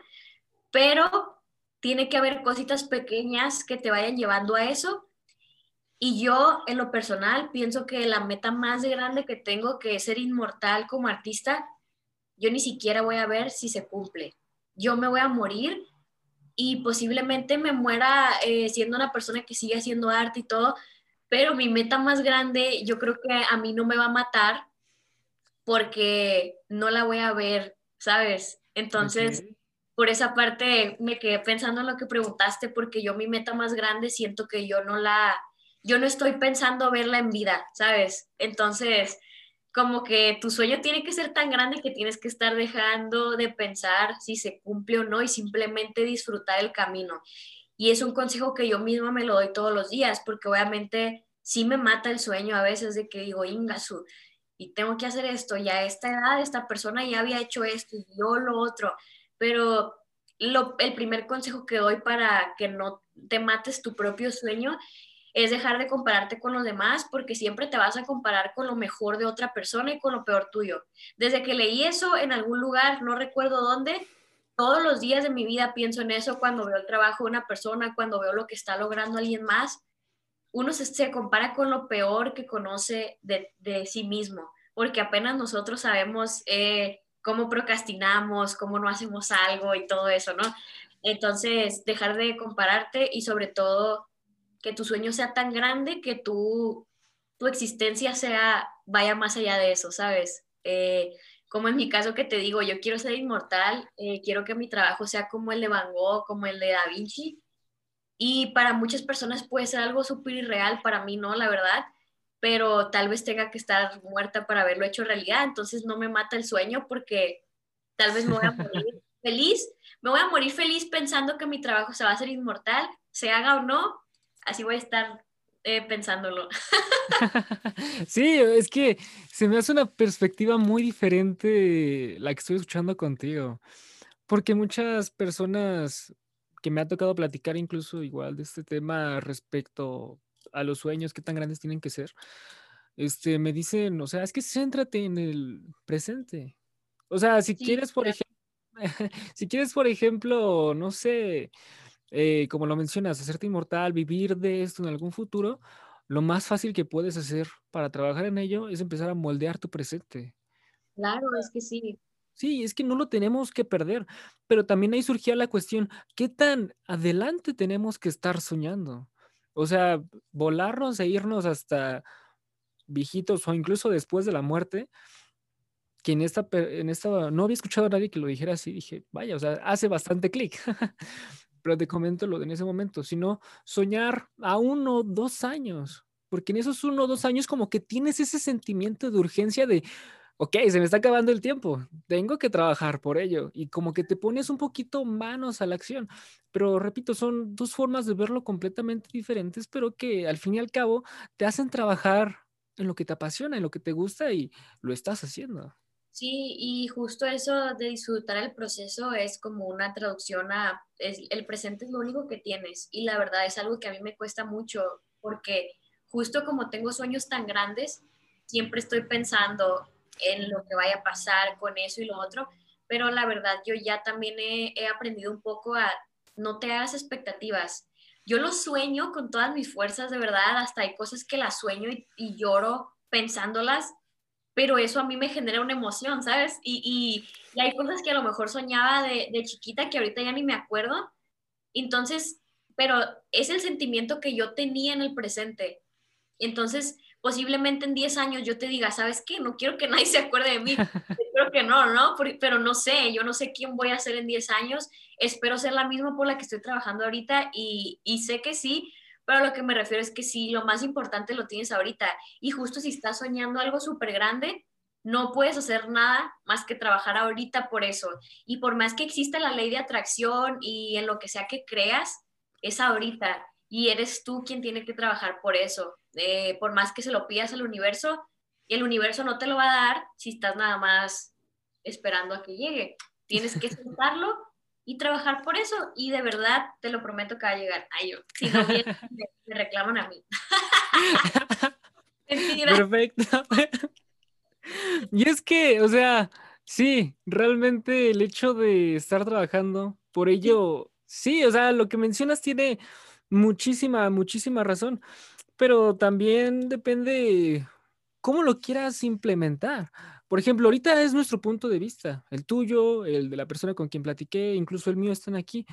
pero tiene que haber cositas pequeñas que te vayan llevando a eso y yo, en lo personal, pienso que la meta más grande que tengo, que es ser inmortal como artista, yo ni siquiera voy a ver si se cumple. Yo me voy a morir y posiblemente me muera eh, siendo una persona que sigue haciendo arte y todo, pero mi meta más grande, yo creo que a mí no me va a matar porque no la voy a ver, ¿sabes? Entonces, por esa parte me quedé pensando en lo que preguntaste, porque yo mi meta más grande siento que yo no la yo no estoy pensando verla en vida, ¿sabes? Entonces, como que tu sueño tiene que ser tan grande que tienes que estar dejando de pensar si se cumple o no y simplemente disfrutar el camino. Y es un consejo que yo misma me lo doy todos los días, porque obviamente sí me mata el sueño a veces de que digo, Ingasu, y tengo que hacer esto, ya a esta edad esta persona ya había hecho esto y yo lo otro, pero lo, el primer consejo que doy para que no te mates tu propio sueño es dejar de compararte con los demás porque siempre te vas a comparar con lo mejor de otra persona y con lo peor tuyo. Desde que leí eso en algún lugar, no recuerdo dónde, todos los días de mi vida pienso en eso cuando veo el trabajo de una persona, cuando veo lo que está logrando alguien más. Uno se, compara con lo peor que conoce de, sí mismo, porque apenas nosotros sabemos eh, cómo procrastinamos, cómo no hacemos algo y todo eso, ¿no? Entonces, dejar de compararte y sobre todo que tu sueño sea tan grande que tu, tu existencia sea, vaya más allá de eso, ¿sabes? Eh, como en mi caso que te digo, yo quiero ser inmortal, eh, quiero que mi trabajo sea como el de Van Gogh, como el de Da Vinci, y para muchas personas puede ser algo súper irreal, para mí no, la verdad, pero tal vez tenga que estar muerta para haberlo hecho realidad, entonces no me mata el sueño porque tal vez me voy a morir feliz, me voy a morir feliz pensando que mi trabajo se va a hacer inmortal, se haga o no, así voy a estar eh, pensándolo. sí, es que se me hace una perspectiva muy diferente la que estoy escuchando contigo, porque muchas personas que me ha tocado platicar incluso igual de este tema respecto a los sueños, qué tan grandes tienen que ser, este, me dicen, o sea, es que céntrate en el presente. O sea, si quieres, por ejemplo, si quieres, por ejemplo, no sé, eh, como lo mencionas, hacerte inmortal, vivir de esto en algún futuro, lo más fácil que puedes hacer para trabajar en ello es empezar a moldear tu presente. Claro, es que sí. Sí, es que no lo tenemos que perder, pero también ahí surgía la cuestión, ¿qué tan adelante tenemos que estar soñando? O sea, volarnos e irnos hasta viejitos o incluso después de la muerte, que en esta, en esta, no había escuchado a nadie que lo dijera así, dije, vaya, o sea, hace bastante clic. pero te comento lo de en ese momento, sino soñar a uno, dos años, porque en esos uno o dos años como que tienes ese sentimiento de urgencia de, ok, se me está acabando el tiempo, tengo que trabajar por ello, y como que te pones un poquito manos a la acción, pero repito, son dos formas de verlo completamente diferentes, pero que al fin y al cabo te hacen trabajar en lo que te apasiona, en lo que te gusta y lo estás haciendo. Sí, y justo eso de disfrutar el proceso es como una traducción a el presente es lo único que tienes y la verdad es algo que a mí me cuesta mucho porque justo como tengo sueños tan grandes, siempre estoy pensando en lo que vaya a pasar con eso y lo otro, pero la verdad yo ya también he, aprendido un poco a no te hagas expectativas. Yo lo sueño con todas mis fuerzas, de verdad, hasta hay cosas que las sueño y lloro pensándolas pero eso a mí me genera una emoción, ¿sabes? Y, y, hay cosas que a lo mejor soñaba de, de, chiquita que ahorita ya ni me acuerdo. Entonces, pero es el sentimiento que yo tenía en el presente. Entonces, posiblemente en 10 años yo te diga, ¿sabes qué? No quiero que nadie se acuerde de mí. Creo que no, ¿no? Pero no sé, yo no sé quién voy a ser en 10 años. Espero ser la misma por la que estoy trabajando ahorita y, y sé que sí, pero lo que me refiero es que sí, lo más importante lo tienes ahorita. Y justo si estás soñando algo súper grande, no puedes hacer nada más que trabajar ahorita por eso. Y por más que exista la ley de atracción y en lo que sea que creas, es ahorita. Y eres tú quien tiene que trabajar por eso. Eh, por más que se lo pidas al universo, Y el universo no te lo va a dar si estás nada más esperando a que llegue. Tienes que sentarlo y trabajar por eso. Y de verdad, te lo prometo que va a llegar. Ay, yo, si no me, me reclaman a mí. Perfecto. y es que, o sea, sí, realmente el hecho de estar trabajando, por ello, sí, o sea, lo que mencionas tiene muchísima, muchísima razón, pero también depende cómo lo quieras implementar. Por ejemplo, ahorita es nuestro punto de vista, el tuyo, el de la persona con quien platiqué, incluso el mío están aquí,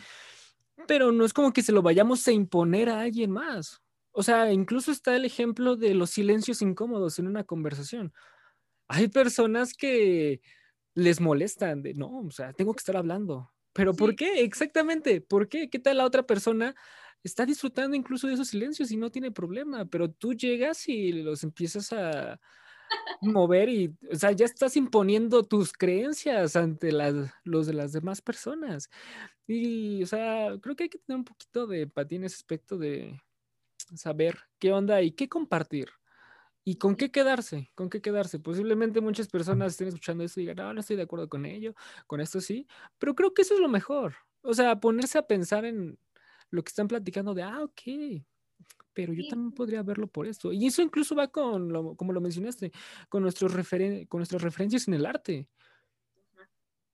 pero no es como que se lo vayamos a imponer a alguien más. O sea, incluso está el ejemplo de los silencios incómodos en una conversación. Hay personas que les molestan de, no, o sea, tengo que estar hablando. Pero ¿por qué? Exactamente, ¿por qué? ¿Qué tal la otra persona está disfrutando incluso de esos silencios y no tiene problema? Pero tú llegas y los empiezas a mover y, o sea, ya estás imponiendo tus creencias ante las, los de las demás personas. Y, o sea, creo que hay que tener un poquito de empatía en ese aspecto de, saber qué onda y qué compartir. ¿Y con qué quedarse? ¿Con qué quedarse? Posiblemente muchas personas estén escuchando esto y digan, no, no estoy de acuerdo con ello, con esto sí, pero creo que eso es lo mejor. O sea, ponerse a pensar en lo que están platicando de, ah, ok, pero yo también podría verlo por esto. Y eso incluso va con, lo, como lo mencionaste, con, nuestros con nuestras referencias en el arte.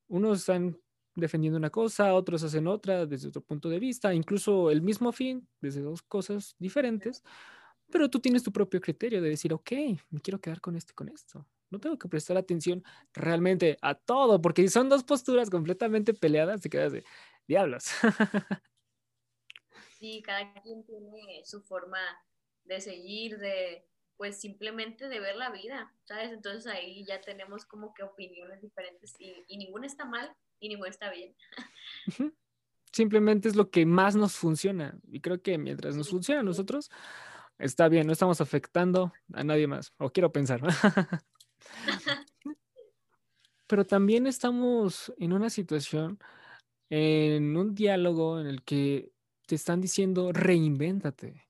Unos están defendiendo una cosa, otros hacen otra desde otro punto de vista, incluso el mismo fin desde dos cosas diferentes, pero tú tienes tu propio criterio de decir, ok, me quiero quedar con esto y con esto. No tengo que prestar atención realmente a todo, porque si son dos posturas completamente peleadas, te quedas de diablos. Sí, cada quien tiene su forma de seguir, de pues simplemente de ver la vida, ¿sabes? Entonces ahí ya tenemos como que opiniones diferentes y, y ninguna está mal, y ningún está bien. Simplemente es lo que más nos funciona. Y creo que mientras nos funciona a nosotros, está bien, no estamos afectando a nadie más. O quiero pensar. Pero también estamos en una situación, en un diálogo en el que te están diciendo reinvéntate.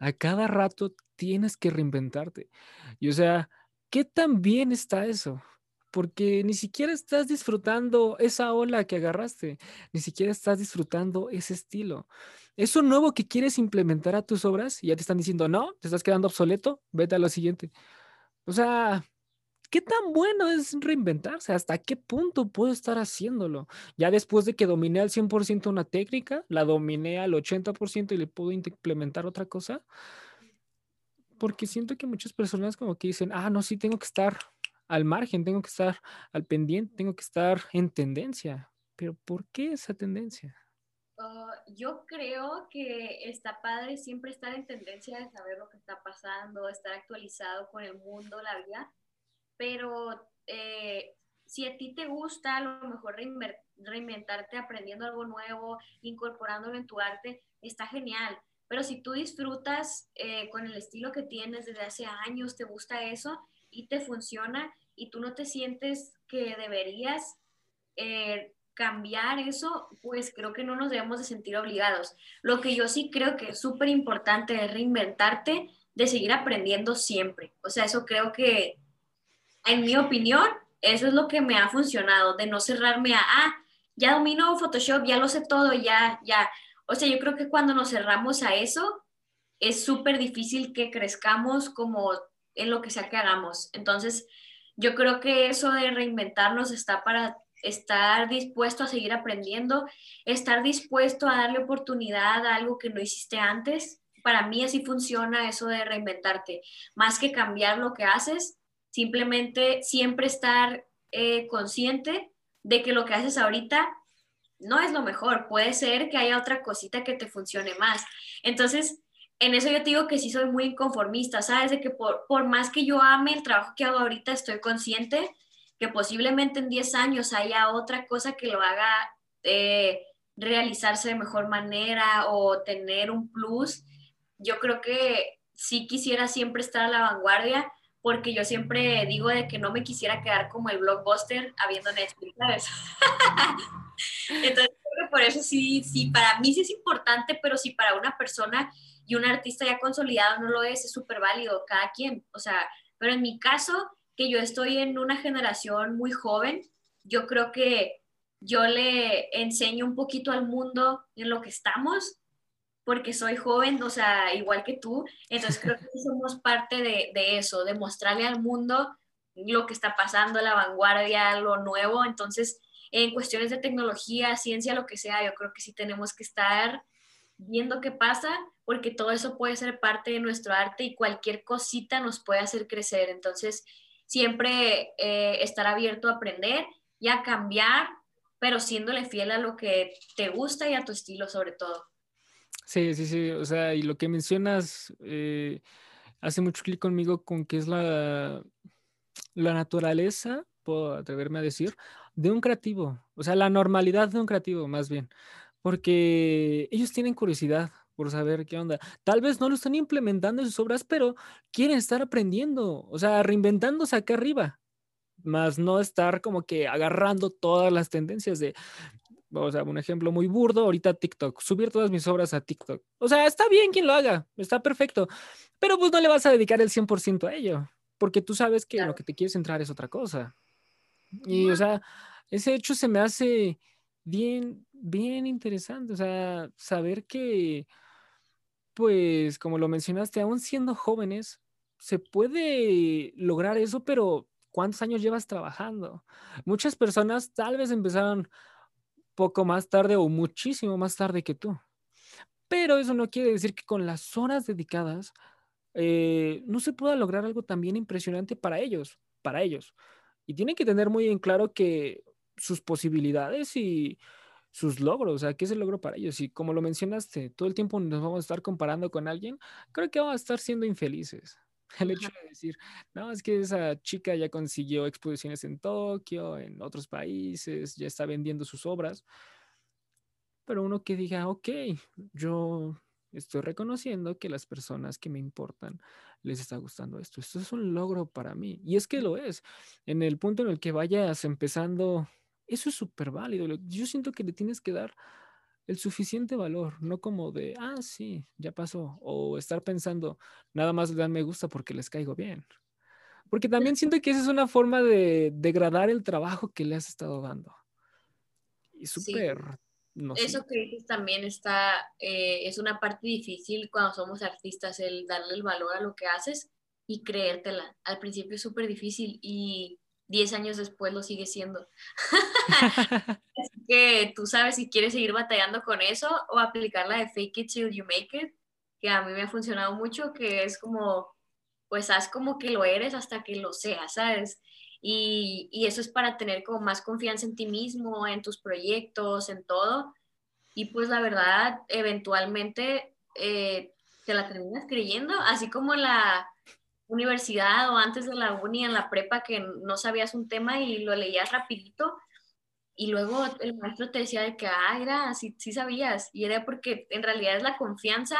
A cada rato tienes que reinventarte. Y o sea, ¿qué tan bien está eso? porque ni siquiera estás disfrutando esa ola que agarraste, ni siquiera estás disfrutando ese estilo. Eso nuevo que quieres implementar a tus obras y ya te están diciendo, no, te estás quedando obsoleto, vete a lo siguiente. O sea, ¿qué tan bueno es reinventarse? ¿Hasta qué punto puedo estar haciéndolo? Ya después de que dominé al 100% una técnica, la dominé al 80% y le puedo implementar otra cosa. Porque siento que muchas personas como que dicen, ah, no, sí, tengo que estar al margen, tengo que estar al pendiente, tengo que estar en tendencia. Pero ¿por qué esa tendencia? Ah, yo creo que está padre siempre estar en tendencia de saber lo que está pasando, estar actualizado con el mundo, la vida, pero eh, si a ti te gusta a lo mejor reinventarte aprendiendo algo nuevo, incorporándolo en tu arte, está genial. Pero si tú disfrutas eh, con el estilo que tienes desde hace años, te gusta eso, y te funciona y tú no te sientes que deberías eh, cambiar eso, pues creo que no nos debemos de sentir obligados. Lo que yo sí creo que es súper importante es reinventarte, de seguir aprendiendo siempre. O sea, eso creo que, en mi opinión, eso es lo que me ha funcionado, de no cerrarme a, ah, ya domino Photoshop, ya lo sé todo, ya, ya. O sea, yo creo que cuando nos cerramos a eso, es súper difícil que crezcamos como en lo que sea que hagamos. Entonces, yo creo que eso de reinventarnos está para estar dispuesto a seguir aprendiendo, estar dispuesto a darle oportunidad a algo que no hiciste antes. Para mí así funciona eso de reinventarte. Más que cambiar lo que haces, simplemente siempre estar eh, consciente de que lo que haces ahorita no es lo mejor. Puede ser que haya otra cosita que te funcione más. Entonces, en eso yo te digo que sí soy muy inconformista, ¿sabes? De que por, por más que yo ame el trabajo que hago ahorita, estoy consciente que posiblemente en 10 años haya otra cosa que lo haga eh, realizarse de mejor manera o tener un plus. Yo creo que sí quisiera siempre estar a la vanguardia porque yo siempre digo de que no me quisiera quedar como el blockbuster habiendo Netflix, ¿sabes? Entonces, por eso sí, sí, para mí sí es importante, pero sí para una persona y un artista ya consolidado no lo es, es súper válido, cada quien. O sea, Pero en mi caso, que yo estoy en una generación muy joven, yo creo que yo le enseño un poquito al mundo en lo que estamos, porque soy joven, o sea, igual que tú, entonces creo que somos parte de, eso, de mostrarle al mundo lo que está pasando, la vanguardia, lo nuevo, entonces en cuestiones de tecnología, ciencia, lo que sea, yo creo que sí tenemos que estar viendo qué pasa, porque todo eso puede ser parte de nuestro arte y cualquier cosita nos puede hacer crecer. Entonces, siempre eh, estar abierto a aprender y a cambiar, pero siéndole fiel a lo que te gusta y a tu estilo sobre todo. Sí, sí, sí, o sea, y lo que mencionas eh, hace mucho clic conmigo con que es la, la naturaleza, puedo atreverme a decir, de un creativo, o sea, la normalidad de un creativo más bien, porque ellos tienen curiosidad por saber qué onda. Tal vez no lo están implementando en sus obras, pero quieren estar aprendiendo, o sea, reinventándose acá arriba, más no estar como que agarrando todas las tendencias de, o sea, un ejemplo muy burdo, ahorita TikTok, subir todas mis obras a TikTok. O sea, está bien quien lo haga, está perfecto, pero pues no le vas a dedicar el 100% a ello, porque tú sabes que lo que te quieres entrar es otra cosa. Y, o sea, ese hecho se me hace bien, bien interesante. O sea, saber que, pues, como lo mencionaste, aún siendo jóvenes, se puede lograr eso, pero ¿cuántos años llevas trabajando? Muchas personas tal vez empezaron poco más tarde o muchísimo más tarde que tú. Pero eso no quiere decir que con las horas dedicadas eh, no se pueda lograr algo también impresionante para ellos, para ellos. Y tienen que tener muy en claro que sus posibilidades y sus logros, o sea, qué es el logro para ellos. Y como lo mencionaste, todo el tiempo nos vamos a estar comparando con alguien, creo que vamos a estar siendo infelices. El hecho de decir, no, es que esa chica ya consiguió exposiciones en Tokio, en otros países, ya está vendiendo sus obras. Pero uno que diga, ok, yo estoy reconociendo que las personas que me importan les está gustando esto. Esto es un logro para mí. Y es que lo es. En el punto en el que vayas empezando, eso es súper válido. Yo siento que le tienes que dar el suficiente valor, no como de, ah, sí, ya pasó, o estar pensando, nada más le dan me gusta porque les caigo bien. Porque también siento que esa es una forma de degradar el trabajo que le has estado dando. Y súper eso que dices también está, eh, es una parte difícil cuando somos artistas, el darle el valor a lo que haces y creértela. Al principio es súper difícil y 10 años después lo sigue siendo. Que tú sabes si quieres seguir batallando con eso o aplicar la de fake it till you make it, que a mí me ha funcionado mucho, que es como, pues haz como que lo eres hasta que lo seas, ¿sabes? Y, y, eso es para tener como más confianza en ti mismo, en tus proyectos, en todo. Y pues la verdad, eventualmente eh, te la terminas creyendo, así como en la universidad o antes de la uni, en la prepa, que no sabías un tema y lo leías rapidito. Y luego el maestro te decía de que, ah, era, sí, sabías. Y era porque en realidad es la confianza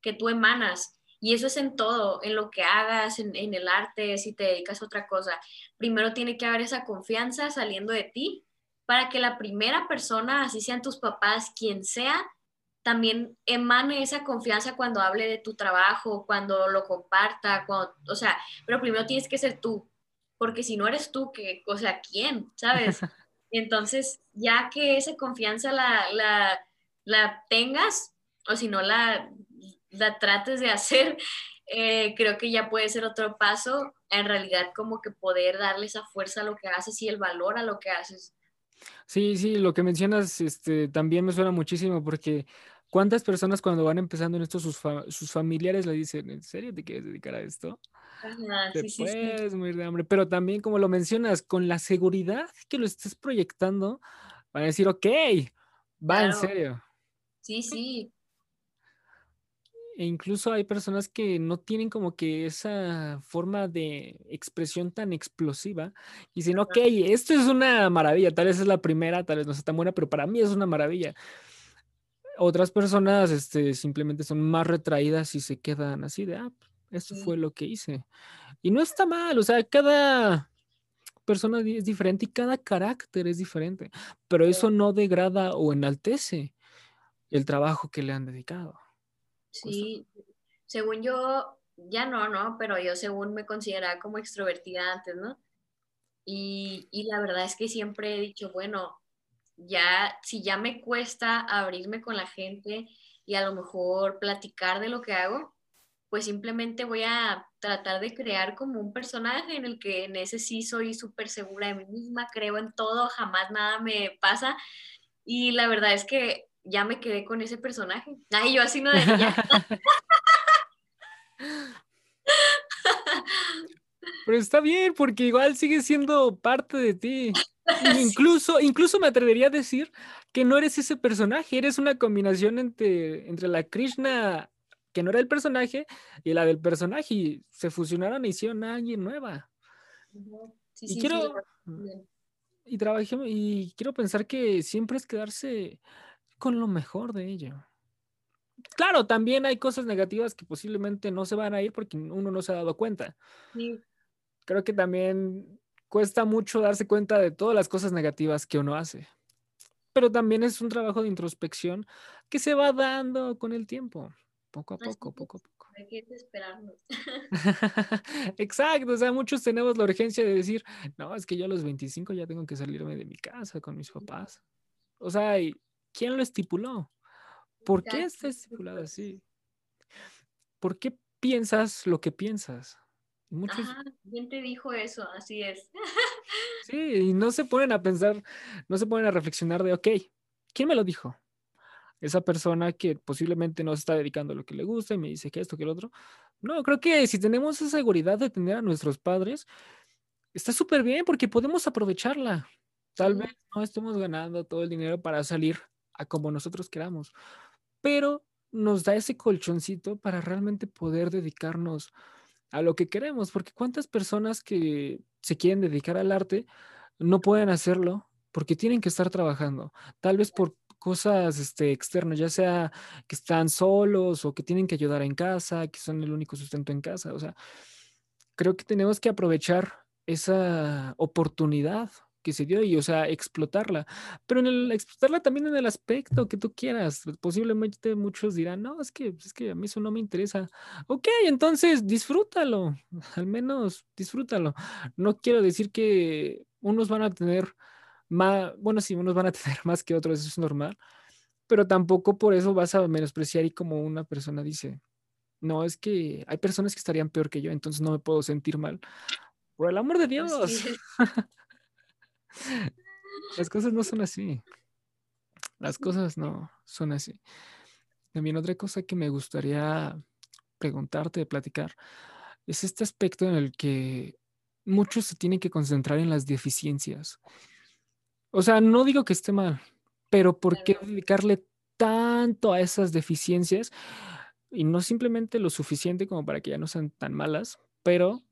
que tú emanas y eso es en todo, en lo que hagas, en, el arte, si te dedicas a otra cosa. Primero tiene que haber esa confianza saliendo de ti para que la primera persona, así sean tus papás, quien sea, también emane esa confianza cuando hable de tu trabajo, cuando lo comparta, cuando, o sea, pero primero tienes que ser tú, porque si no eres tú, que, o sea, ¿quién? ¿Sabes? Entonces, ya que esa confianza la, la, la tengas, o si no la, la trates de hacer, eh, creo que ya puede ser otro paso, en realidad como que poder darle esa fuerza a lo que haces y el valor a lo que haces. Sí, sí, lo que mencionas este, también me suena muchísimo porque ¿cuántas personas cuando van empezando en esto, sus, sus familiares le dicen, ¿en serio te quieres dedicar a esto? Te puedes morir de hambre, pero también como lo mencionas, con la seguridad que lo estés proyectando, van a decir, ok, va en serio. Sí, sí, e incluso hay personas que no tienen como que esa forma de expresión tan explosiva y dicen, ok, esto es una maravilla, tal vez es la primera, tal vez no sea tan buena, pero para mí es una maravilla. Otras personas este, simplemente son más retraídas y se quedan así de, ah, esto fue lo que hice. Y no está mal, o sea, cada persona es diferente y cada carácter es diferente, pero eso no degrada o enaltece el trabajo que le han dedicado. Sí, según yo, ya no, ¿no? Pero yo según me consideraba como extrovertida antes, ¿no? Y, y la verdad es que siempre he dicho, bueno, ya, si ya me cuesta abrirme con la gente y a lo mejor platicar de lo que hago, pues simplemente voy a tratar de crear como un personaje en el que en ese sí soy súper segura de mí misma, creo en todo, jamás nada me pasa. Y la verdad es que ya me quedé con ese personaje. Ay, yo así no decía. Pero está bien, porque igual sigue siendo parte de ti. Incluso, incluso me atrevería a decir que no eres ese personaje, eres una combinación entre, entre la Krishna que no era el personaje y la del personaje y se fusionaron y hicieron a alguien nueva. y quiero y trabajé y quiero pensar que siempre es quedarse con lo mejor de ello. Claro, también hay cosas negativas que posiblemente no se van a ir porque uno no se ha dado cuenta. Creo que también cuesta mucho darse cuenta de todas las cosas negativas que uno hace. Pero también es un trabajo de introspección que se va dando con el tiempo poco a poco, poco a poco. Hay que esperarnos. Exacto, o sea, muchos tenemos la urgencia de decir, no, es que yo a los 25 ya tengo que salirme de mi casa con mis papás. O sea, ¿quién lo estipuló? ¿Por qué está estipulado así? ¿Por qué piensas lo que piensas? Muchos... ¿quién te dijo eso? Así es. sí, y no se ponen a pensar, no se ponen a reflexionar de, ok, ¿quién me lo dijo? Esa persona que posiblemente no se está dedicando a lo que le gusta y me dice que esto, que el otro. No, creo que si tenemos esa seguridad de tener a nuestros padres, está súper bien porque podemos aprovecharla. Tal vez no estemos ganando todo el dinero para salir a como nosotros queramos, pero nos da ese colchoncito para realmente poder dedicarnos a lo que queremos, porque cuántas personas que se quieren dedicar al arte no pueden hacerlo porque tienen que estar trabajando, tal vez por cosas este, externas, ya sea que están solos o que tienen que ayudar en casa, que son el único sustento en casa. O sea, creo que tenemos que aprovechar esa oportunidad que se dio y, o sea, explotarla. Pero en el explotarla también en el aspecto que tú quieras. Posiblemente muchos dirán, no, es que, es que a mí eso no me interesa. Ok, entonces disfrútalo, al menos disfrútalo. No quiero decir que unos van a tener bueno, sí, unos van a tener más que otros, eso es normal, pero tampoco por eso vas a menospreciar y como una persona dice, no, es que hay personas que estarían peor que yo, entonces no me puedo sentir mal. Por el amor de Dios. Las cosas no son así. Las cosas no son así. También otra cosa que me gustaría preguntarte, platicar, es este aspecto en el que muchos se tienen que concentrar en las deficiencias. O sea, no digo que esté mal, pero ¿por qué dedicarle tanto a esas deficiencias? Y no simplemente lo suficiente como para que ya no sean tan malas, pero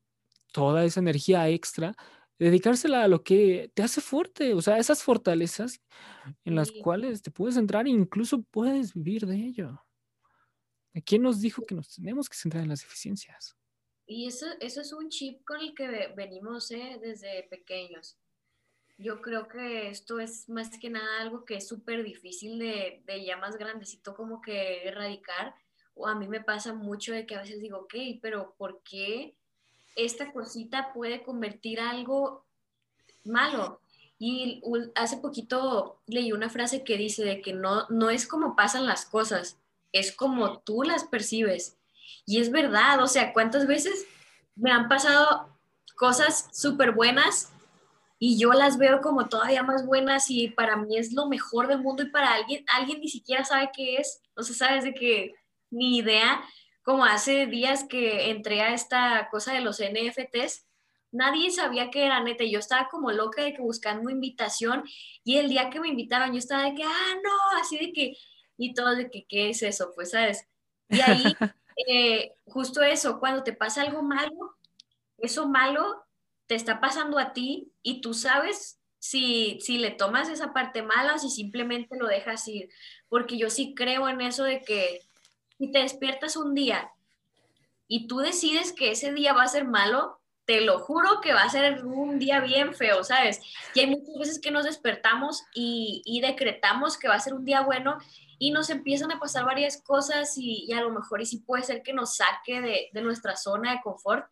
toda esa energía extra, dedicársela a lo que te hace fuerte, o sea, esas fortalezas en las cuales te puedes entrar e incluso puedes vivir de ello. ¿Quién nos dijo que nos tenemos que centrar en las deficiencias? Y eso, eso es un chip con el que venimos ¿eh? desde pequeños yo creo que esto es más que nada algo que es súper difícil de, de, ya más grandecito como que erradicar. O a mí me pasa mucho de que a veces digo, ok, pero ¿por qué esta cosita puede convertir algo malo? Y hace poquito leí una frase que dice de que no, no es como pasan las cosas, es como tú las percibes. Y es verdad, o sea, ¿cuántas veces me han pasado cosas súper buenas y yo las veo como todavía más buenas y para mí es lo mejor del mundo y para alguien, alguien ni siquiera sabe qué es, o sea, sabes de que ni idea, como hace días que entré a esta cosa de los NFTs, nadie sabía qué era neta, yo estaba como loca de que buscando invitación y el día que me invitaron yo estaba de que, ah, no, así de que, y todo de que, ¿qué es eso? Pues, ¿sabes? Y ahí, eh, justo eso, cuando te pasa algo malo, eso malo te está pasando a ti y tú sabes si, si le tomas esa parte mala o si simplemente lo dejas ir. Porque yo sí creo en eso de que si te despiertas un día y tú decides que ese día va a ser malo, te lo juro que va a ser un día bien feo, ¿sabes? Y hay muchas veces que nos despertamos y, y decretamos que va a ser un día bueno y nos empiezan a pasar varias cosas y, y a lo mejor y sí puede ser que nos saque de, de nuestra zona de confort,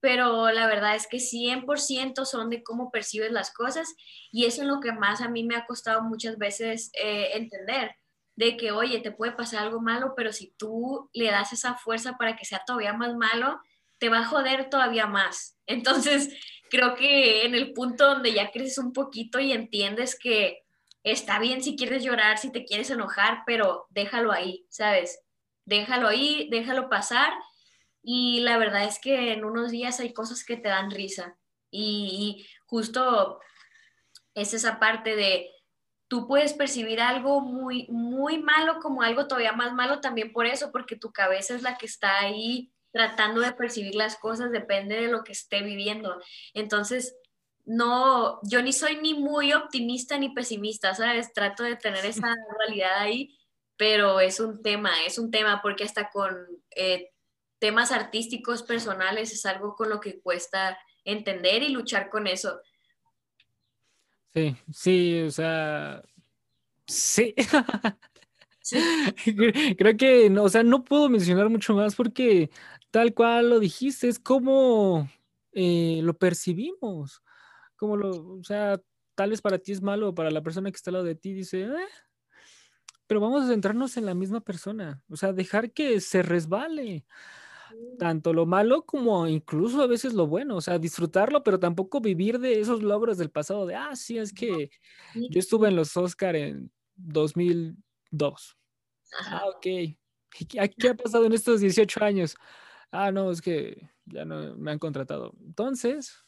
pero la verdad es que 100% son de cómo percibes las cosas y eso es lo que más a mí me ha costado muchas veces eh, entender, de que, oye, te puede pasar algo malo, pero si tú le das esa fuerza para que sea todavía más malo, te va a joder todavía más. Entonces, creo que en el punto donde ya creces un poquito y entiendes que está bien si quieres llorar, si te quieres enojar, pero déjalo ahí, ¿sabes? Déjalo ahí, déjalo pasar. Y la verdad es que en unos días hay cosas que te dan risa. Y, justo es esa parte de, tú puedes percibir algo muy, muy malo como algo todavía más malo también por eso, porque tu cabeza es la que está ahí tratando de percibir las cosas, depende de lo que esté viviendo. Entonces, no, yo ni soy ni muy optimista ni pesimista, ¿sabes? Trato de tener esa dualidad ahí, pero es un tema, es un tema porque hasta con eh, temas artísticos, personales, es algo con lo que cuesta entender y luchar con eso. Sí, sí, o sea, sí. Creo que, no, o sea, no puedo mencionar mucho más porque tal cual lo dijiste, es como eh, lo percibimos, como lo, o sea, tal vez para ti es malo, para la persona que está al lado de ti dice, eh", pero vamos a centrarnos en la misma persona, o sea, dejar que se resbale tanto lo malo como incluso a veces lo bueno, o sea, disfrutarlo, pero tampoco vivir de esos logros del pasado, de, ah, sí, es que yo estuve en los Oscar en 2002. Ah, ok. ¿Qué ha pasado en estos 18 años? Ah, no, es que ya no me han contratado. Entonces,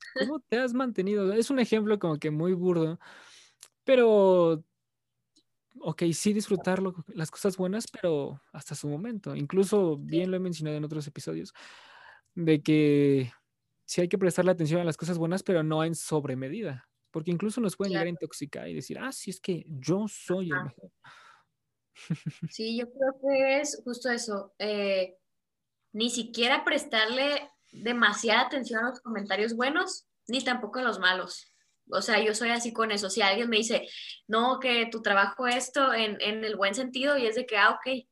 ¿cómo te has mantenido? Es un ejemplo como que muy burdo, pero ok, sí disfrutarlo, las cosas buenas, pero hasta su momento. Incluso, bien lo he mencionado en otros episodios, de que sí hay que prestarle atención a las cosas buenas, pero no en sobremedida, porque incluso nos pueden llegar a intoxicar y decir, ah, sí, es que yo soy el mejor. Sí, yo creo que es justo eso, eh, ni siquiera prestarle demasiada atención a los comentarios buenos, ni tampoco a los malos. O sea, yo soy así con eso. Si alguien me dice, no, que tu trabajo esto en, en el buen sentido y es de que, ah, ok,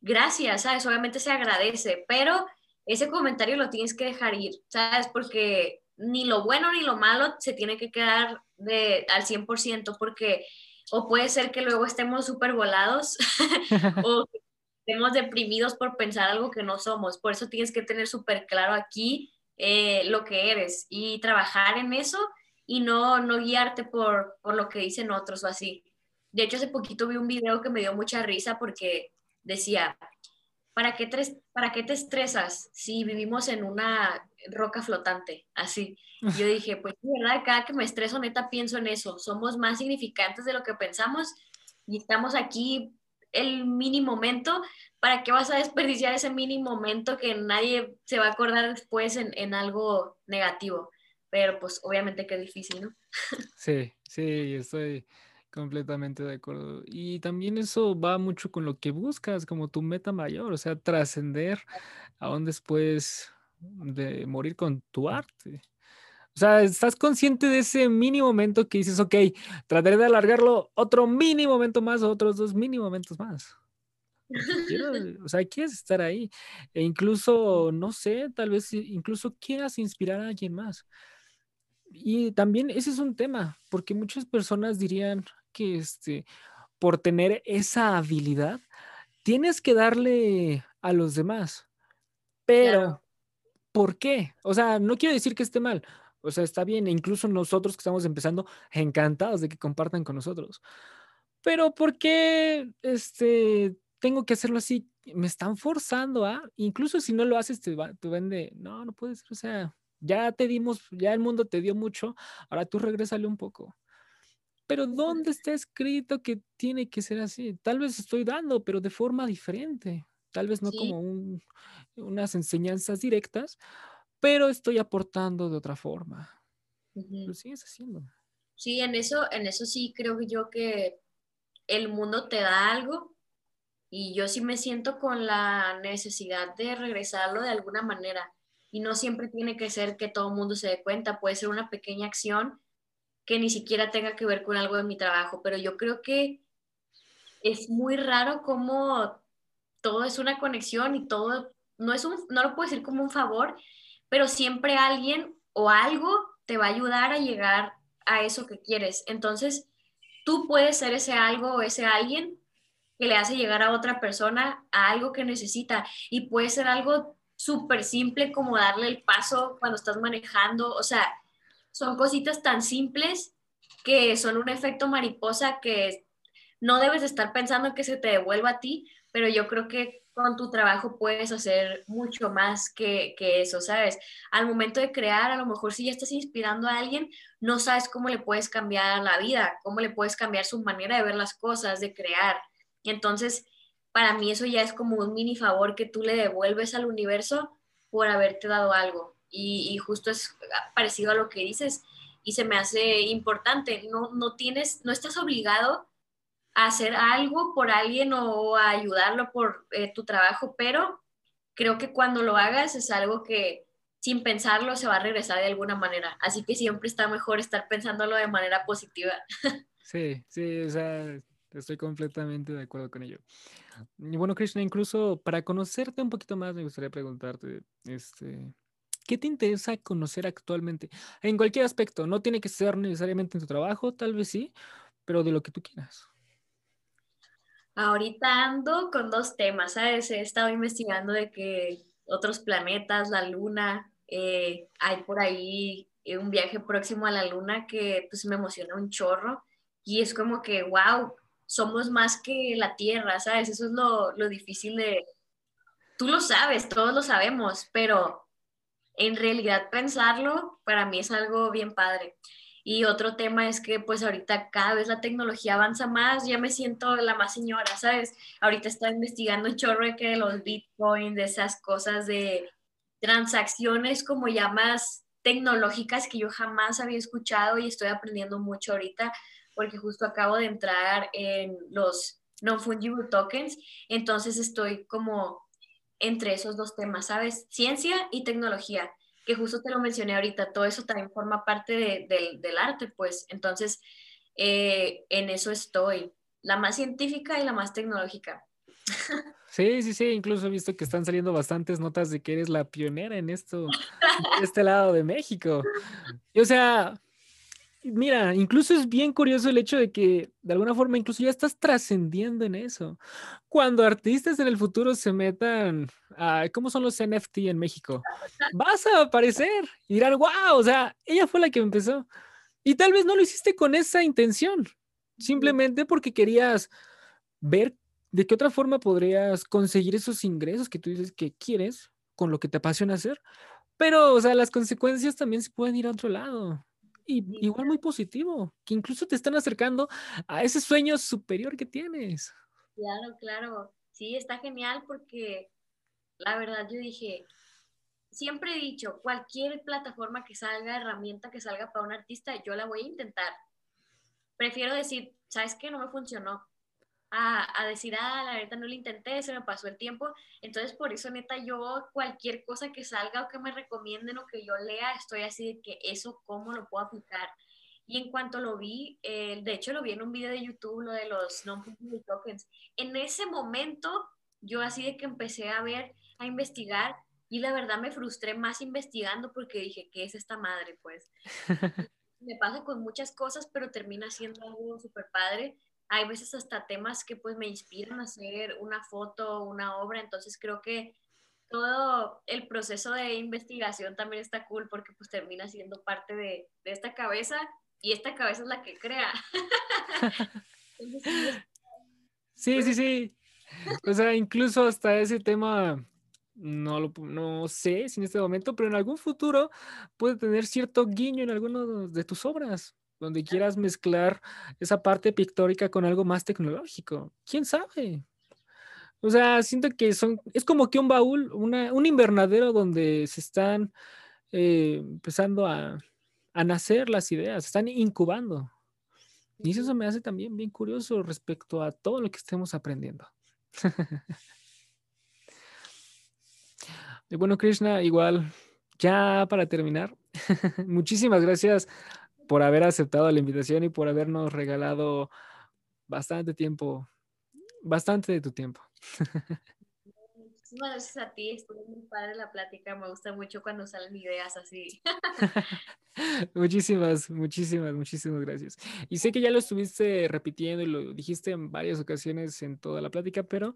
gracias, ¿sabes? Obviamente se agradece, pero ese comentario lo tienes que dejar ir, ¿sabes? Porque ni lo bueno ni lo malo se tiene que quedar de, al 100%, porque o puede ser que luego estemos súper volados o estemos deprimidos por pensar algo que no somos. Por eso tienes que tener súper claro aquí eh, lo que eres y trabajar en eso y no, no guiarte por, por lo que dicen otros o así. De hecho, hace poquito vi un video que me dio mucha risa porque decía, ¿para qué, ¿para qué te estresas si vivimos en una roca flotante? Así. Yo dije, pues verdad, cada que me estreso, neta, pienso en eso. Somos más significantes de lo que pensamos y estamos aquí el mínimo momento. ¿Para qué vas a desperdiciar ese mínimo momento que nadie se va a acordar después en, en algo negativo? Pero pues obviamente que es difícil, ¿no? Sí, sí, estoy completamente de acuerdo. Y también eso va mucho con lo que buscas como tu meta mayor, o sea, trascender aún después de morir con tu arte. O sea, estás consciente de ese mini momento que dices, ok, trataré de alargarlo otro mini momento más, otros dos mini momentos más. o sea, quieres estar ahí. E incluso, no sé, tal vez incluso quieras inspirar a alguien más. Y también ese es un tema, porque muchas personas dirían que este, por tener esa habilidad, tienes que darle a los demás. Pero, ¿por qué? O sea, no quiero decir que esté mal. O sea, está bien, e incluso nosotros que estamos empezando, encantados de que compartan con nosotros. Pero, ¿por qué este, tengo que hacerlo así? Me están forzando a, incluso si no lo haces, te, va, te vende, no, no puede ser, o sea, ya te dimos, ya el mundo te dio mucho, ahora tú regrésale un poco. Pero ¿dónde está escrito que tiene que ser así? Tal vez estoy dando, pero de forma diferente. Tal vez no como unas enseñanzas directas, pero estoy aportando de otra forma. Lo sigues haciendo. Sí, en eso, en eso sí creo yo que el mundo te da algo y yo sí me siento con la necesidad de regresarlo de alguna manera y no siempre tiene que ser que todo el mundo se dé cuenta, puede ser una pequeña acción que ni siquiera tenga que ver con algo de mi trabajo, pero yo creo que es muy raro cómo todo es una conexión y todo no es un, no lo puedo decir como un favor, pero siempre alguien o algo te va a ayudar a llegar a eso que quieres. Entonces, tú puedes ser ese algo o ese alguien que le hace llegar a otra persona a algo que necesita y puede ser algo súper simple como darle el paso cuando estás manejando, o sea, son cositas tan simples que son un efecto mariposa que no debes estar pensando que se te devuelva a ti, pero yo creo que con tu trabajo puedes hacer mucho más que, que, eso, ¿sabes? Al momento de crear, a lo mejor si ya estás inspirando a alguien, no sabes cómo le puedes cambiar la vida, cómo le puedes cambiar su manera de ver las cosas, de crear. Entonces, para mí eso ya es como un mini favor que tú le devuelves al universo por haberte dado algo. Y, justo es parecido a lo que dices y se me hace importante. No, no tienes, no estás obligado hacer algo por alguien o ayudarlo por eh, tu trabajo, pero creo que cuando lo hagas es algo que sin pensarlo se va a regresar de alguna manera. Así que siempre está mejor estar pensándolo de manera positiva. Sí, sí, o sea, estoy completamente de acuerdo con ello. Y bueno, Krishna, incluso para conocerte un poquito más, me gustaría preguntarte, este, ¿qué te interesa conocer actualmente? En cualquier aspecto, no tiene que ser necesariamente en tu trabajo, tal vez sí, pero de lo que tú quieras. Ahorita ando con dos temas, ¿sabes? He estado investigando de que otros planetas, la luna, eh, hay por ahí eh, un viaje próximo a la luna que pues me emociona un chorro y es como que, wow, somos más que la Tierra, ¿sabes? Eso es lo, lo difícil de... Tú lo sabes, todos lo sabemos, pero en realidad pensarlo para mí es algo bien padre. Y otro tema es que pues ahorita cada vez la tecnología avanza más, ya me siento la más señora, ¿sabes? Ahorita estoy investigando un chorro de que los bitcoins, de esas cosas de transacciones como ya más tecnológicas que yo jamás había escuchado y estoy aprendiendo mucho ahorita porque justo acabo de entrar en los non-fungible tokens, entonces estoy como entre esos dos temas, ¿sabes? Ciencia y tecnología que justo te lo mencioné ahorita, todo eso también forma parte del arte, pues entonces eh, en eso estoy, la más científica y la más tecnológica. Sí, sí, sí, incluso he visto que están saliendo bastantes notas de que eres la pionera en esto, de este lado de México. Y, o sea, mira, incluso es bien curioso el hecho de que de alguna forma incluso ya estás trascendiendo en eso. Cuando artistas en el futuro se metan a, ¿cómo son los NFT en México? Vas a aparecer y dirán, wow, o sea, ella fue la que empezó. Y tal vez no lo hiciste con esa intención, simplemente porque querías ver de qué otra forma podrías conseguir esos ingresos que tú dices que quieres con lo que te apasiona hacer. Pero, o sea, las consecuencias también se pueden ir a otro lado y igual muy positivo, que incluso te están acercando a ese sueño superior que tienes. Claro, claro. Sí, está genial porque la verdad yo dije, siempre he dicho, cualquier plataforma que salga, herramienta que salga para un artista, yo la voy a intentar. Prefiero decir, ¿sabes qué? No me funcionó a, decir, ah, la verdad no lo intenté, se me pasó el tiempo. Entonces, por eso, neta, yo cualquier cosa que salga o que me recomienden o que yo lea, estoy así de que eso, ¿cómo lo puedo aplicar? Y en cuanto lo vi, eh, de hecho lo vi en un video de YouTube, lo de los non-fungible tokens. En ese momento, yo así de que empecé a ver, a investigar, y la verdad me frustré más investigando porque dije, ¿qué es esta madre? Pues me pasa con muchas cosas, pero termina siendo algo súper padre hay veces hasta temas que pues me inspiran a hacer una foto, una obra, entonces creo que todo el proceso de investigación también está cool porque pues termina siendo parte de, esta cabeza y esta cabeza es la que crea. sí, sí, sí. O sea, incluso hasta ese tema no lo no sé si en este momento, pero en algún futuro puede tener cierto guiño en alguno de tus obras donde quieras mezclar esa parte pictórica con algo más tecnológico. ¿Quién sabe? O sea, siento que son, es como que un baúl, un invernadero donde se están eh, empezando a, a, nacer las ideas, se están incubando. Y eso me hace también bien curioso respecto a todo lo que estemos aprendiendo. y bueno, Krishna, igual ya para terminar, muchísimas gracias por haber aceptado la invitación y por habernos regalado bastante tiempo, bastante de tu tiempo. Muchísimas gracias a ti, estuvo muy padre la plática, me gusta mucho cuando salen ideas así. muchísimas, muchísimas, muchísimas gracias. Y sé que ya lo estuviste repitiendo y lo dijiste en varias ocasiones en toda la plática, pero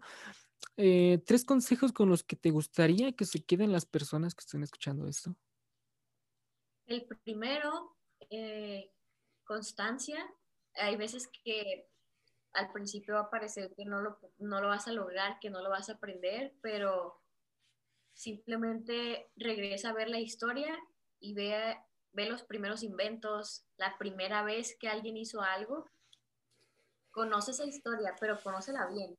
eh, tres consejos con los que te gustaría que se queden las personas que estén escuchando esto. El primero, eh, constancia. Hay veces que al principio va a parecer que no lo, no lo vas a lograr, que no lo vas a aprender, pero simplemente regresa a ver la historia y ve, ve los primeros inventos, la primera vez que alguien hizo algo. Conoce esa historia, pero conócela bien.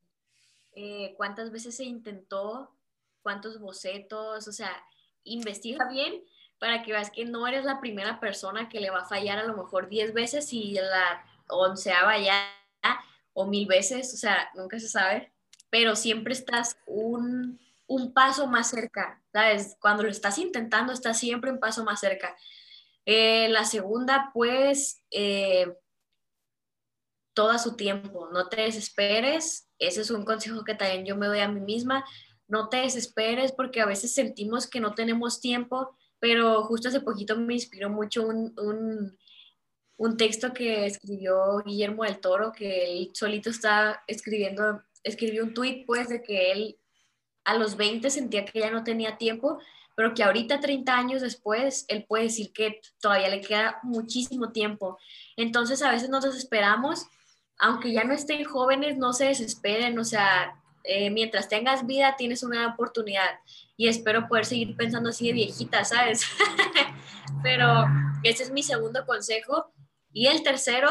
Eh, cuántas veces se intentó, cuántos bocetos, o sea, investiga bien para que veas que no eres la primera persona que le va a fallar a lo mejor 10 veces y la onceava ya o mil veces, o sea, nunca se sabe, pero siempre estás un, paso más cerca, ¿sabes? Cuando lo estás intentando, estás siempre un paso más cerca. Eh, la segunda, pues, eh, todo su tiempo, no te desesperes, ese es un consejo que también yo me doy a mí misma, no te desesperes porque a veces sentimos que no tenemos tiempo, pero justo hace poquito me inspiró mucho un, un texto que escribió Guillermo del Toro, que él solito está escribiendo, escribió un tuit pues de que él a los 20 sentía que ya no tenía tiempo, pero que ahorita 30 años después él puede decir que todavía le queda muchísimo tiempo. Entonces a veces nos desesperamos, aunque ya no estén jóvenes, no se desesperen, o sea, eh, mientras tengas vida tienes una oportunidad y espero poder seguir pensando así de viejita, ¿sabes? pero ese es mi segundo consejo y el tercero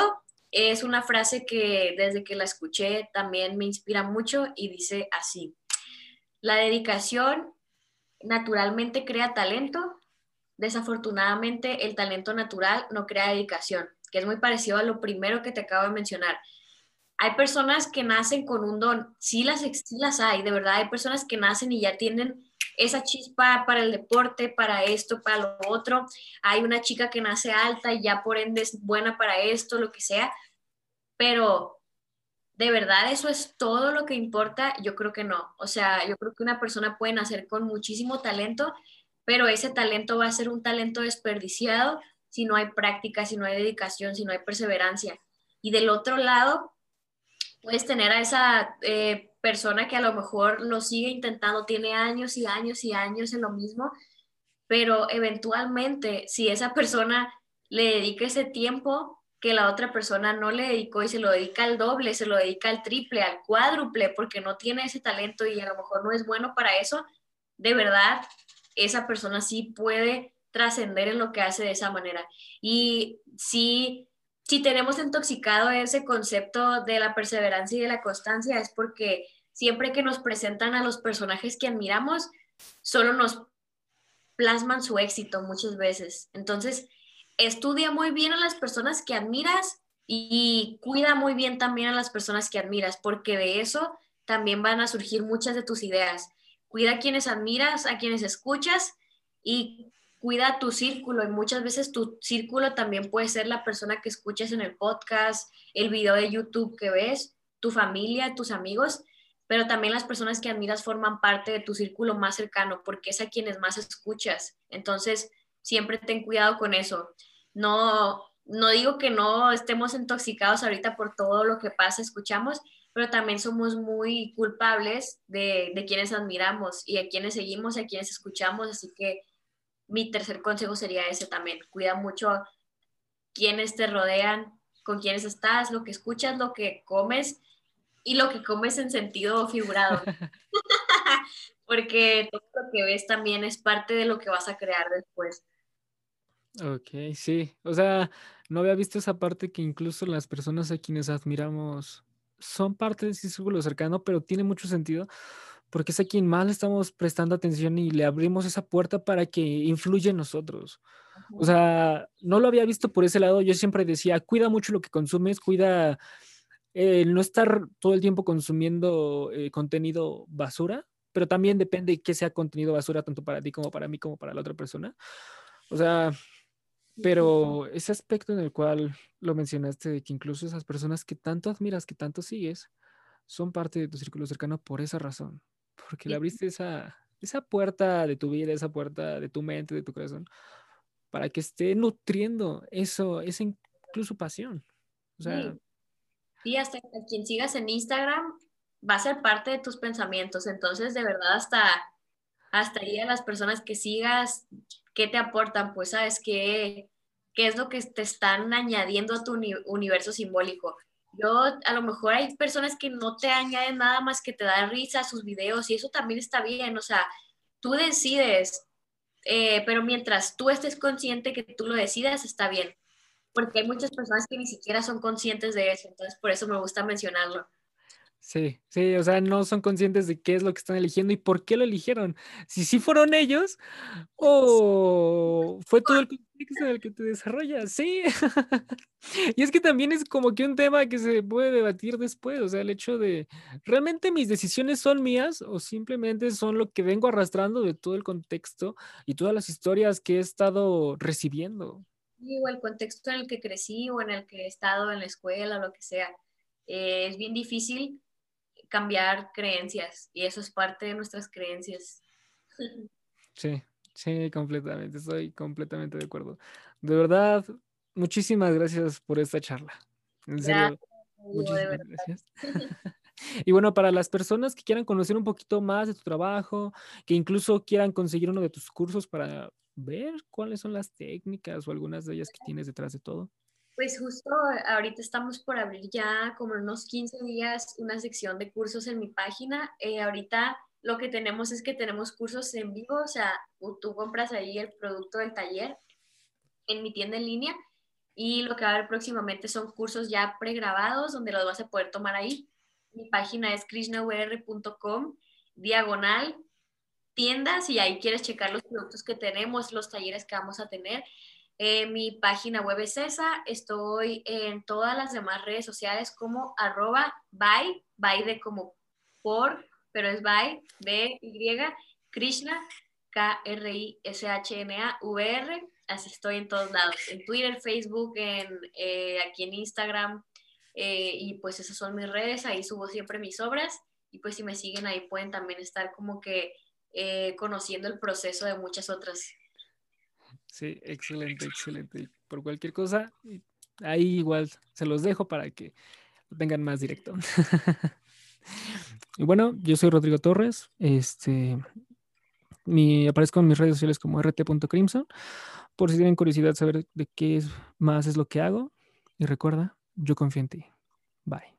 es una frase que desde que la escuché también me inspira mucho y dice así, la dedicación naturalmente crea talento, desafortunadamente el talento natural no crea dedicación, que es muy parecido a lo primero que te acabo de mencionar. Hay personas que nacen con un don, sí las, sí las hay, de verdad, hay personas que nacen y ya tienen esa chispa para el deporte, para esto, para lo otro. Hay una chica que nace alta y ya por ende es buena para esto, lo que sea. Pero de verdad eso es todo lo que importa, yo creo que no. O sea, yo creo que una persona puede nacer con muchísimo talento, pero ese talento va a ser un talento desperdiciado si no hay práctica, si no hay dedicación, si no hay perseverancia. Y del otro lado, puedes tener a esa eh, persona que a lo mejor lo sigue intentando, tiene años y años y años en lo mismo, pero eventualmente si esa persona le dedica ese tiempo que la otra persona no le dedicó y se lo dedica al doble, se lo dedica al triple, al cuádruple, porque no tiene ese talento y a lo mejor no es bueno para eso, de verdad, esa persona sí puede trascender en lo que hace de esa manera. Y sí si tenemos intoxicado ese concepto de la perseverancia y de la constancia es porque siempre que nos presentan a los personajes que admiramos, solo nos plasman su éxito muchas veces. Entonces, estudia muy bien a las personas que admiras y cuida muy bien también a las personas que admiras, porque de eso también van a surgir muchas de tus ideas. Cuida a quienes admiras, a quienes escuchas y cuida tu círculo y muchas veces tu círculo también puede ser la persona que escuchas en el podcast, el video de YouTube que ves, tu familia, tus amigos, pero también las personas que admiras forman parte de tu círculo más cercano porque es a quienes más escuchas. Entonces, siempre ten cuidado con eso. No, no digo que no estemos intoxicados ahorita por todo lo que pasa, escuchamos, pero también somos muy culpables de, de quienes admiramos y a quienes seguimos, a quienes escuchamos, así que mi tercer consejo sería ese también. Cuida mucho quienes te rodean, con quienes estás, lo que escuchas, lo que comes y lo que comes en sentido figurado. Porque todo lo que ves también es parte de lo que vas a crear después. Ok, sí. O sea, no había visto esa parte que incluso las personas a quienes admiramos son parte de ese círculo cercano, pero tiene mucho sentido porque es a quien más le estamos prestando atención y le abrimos esa puerta para que influya en nosotros. O sea, no lo había visto por ese lado. Yo siempre decía, cuida mucho lo que consumes, cuida el no estar todo el tiempo consumiendo eh, contenido basura, pero también depende de qué sea contenido basura, tanto para ti como para mí, como para la otra persona. O sea, pero ese aspecto en el cual lo mencionaste, de que incluso esas personas que tanto admiras, que tanto sigues, son parte de tu círculo cercano por esa razón, porque le abriste esa, esa puerta de tu vida, esa puerta de tu mente, de tu corazón, para que esté nutriendo eso, esa incluso pasión. O sea, y hasta quien sigas en Instagram va a ser parte de tus pensamientos. Entonces, de verdad, hasta, hasta ahí a las personas que sigas, ¿qué te aportan? Pues, ¿sabes qué, qué es lo que te están añadiendo a tu universo simbólico? Yo, a lo mejor hay personas que no te añaden nada más que te dan risa a sus videos y eso también está bien. O sea, tú decides, eh, pero mientras tú estés consciente que tú lo decidas, está bien porque hay muchas personas que ni siquiera son conscientes de eso, entonces por eso me gusta mencionarlo. Sí, sí, o sea, no son conscientes de qué es lo que están eligiendo y por qué lo eligieron. Si sí fueron ellos o fue todo el contexto en el que te desarrollas, sí. y es que también es como que un tema que se puede debatir después, o sea, el hecho de, ¿realmente mis decisiones son mías o simplemente son lo que vengo arrastrando de todo el contexto y todas las historias que he estado recibiendo? o el contexto en el que crecí o en el que he estado en la escuela o lo que sea. Eh, es bien difícil cambiar creencias y eso es parte de nuestras creencias. Sí, sí, completamente, estoy completamente de acuerdo. De verdad, muchísimas gracias por esta charla. En serio, muchísimas gracias. Y bueno, para las personas que quieran conocer un poquito más de tu trabajo, que incluso quieran conseguir uno de tus cursos para ver cuáles son las técnicas o algunas de ellas que tienes detrás de todo? Pues justo ahorita estamos por abrir ya como unos 15 días una sección de cursos en mi página. Eh, ahorita lo que tenemos es que tenemos cursos en vivo, o sea, tú compras ahí el producto del taller en mi tienda en línea y lo que va a haber próximamente son cursos ya pregrabados donde los vas a poder tomar ahí. Mi página es krishnawr.com diagonal tiendas y ahí quieres checar los productos que tenemos, los talleres que vamos a tener. Eh, mi página web es esa. Estoy en todas las demás redes sociales como arroba by, by de como por, pero es by, B, Y, Krishna, K-R-I-S-H-N-A-V-R. Así estoy en todos lados, en Twitter, Facebook, en, eh, aquí en Instagram. Eh, y pues esas son mis redes, ahí subo siempre mis obras. Y pues si me siguen ahí pueden también estar como que conociendo el proceso de muchas otras. Sí, excelente, excelente. Por cualquier cosa, ahí igual se los dejo para que lo tengan más directo. y bueno, yo soy Rodrigo Torres. Este, mi, aparezco en mis redes sociales como rt.crimson. Por si tienen curiosidad saber de qué es, más es lo que hago. Y recuerda, yo confío en ti. Bye.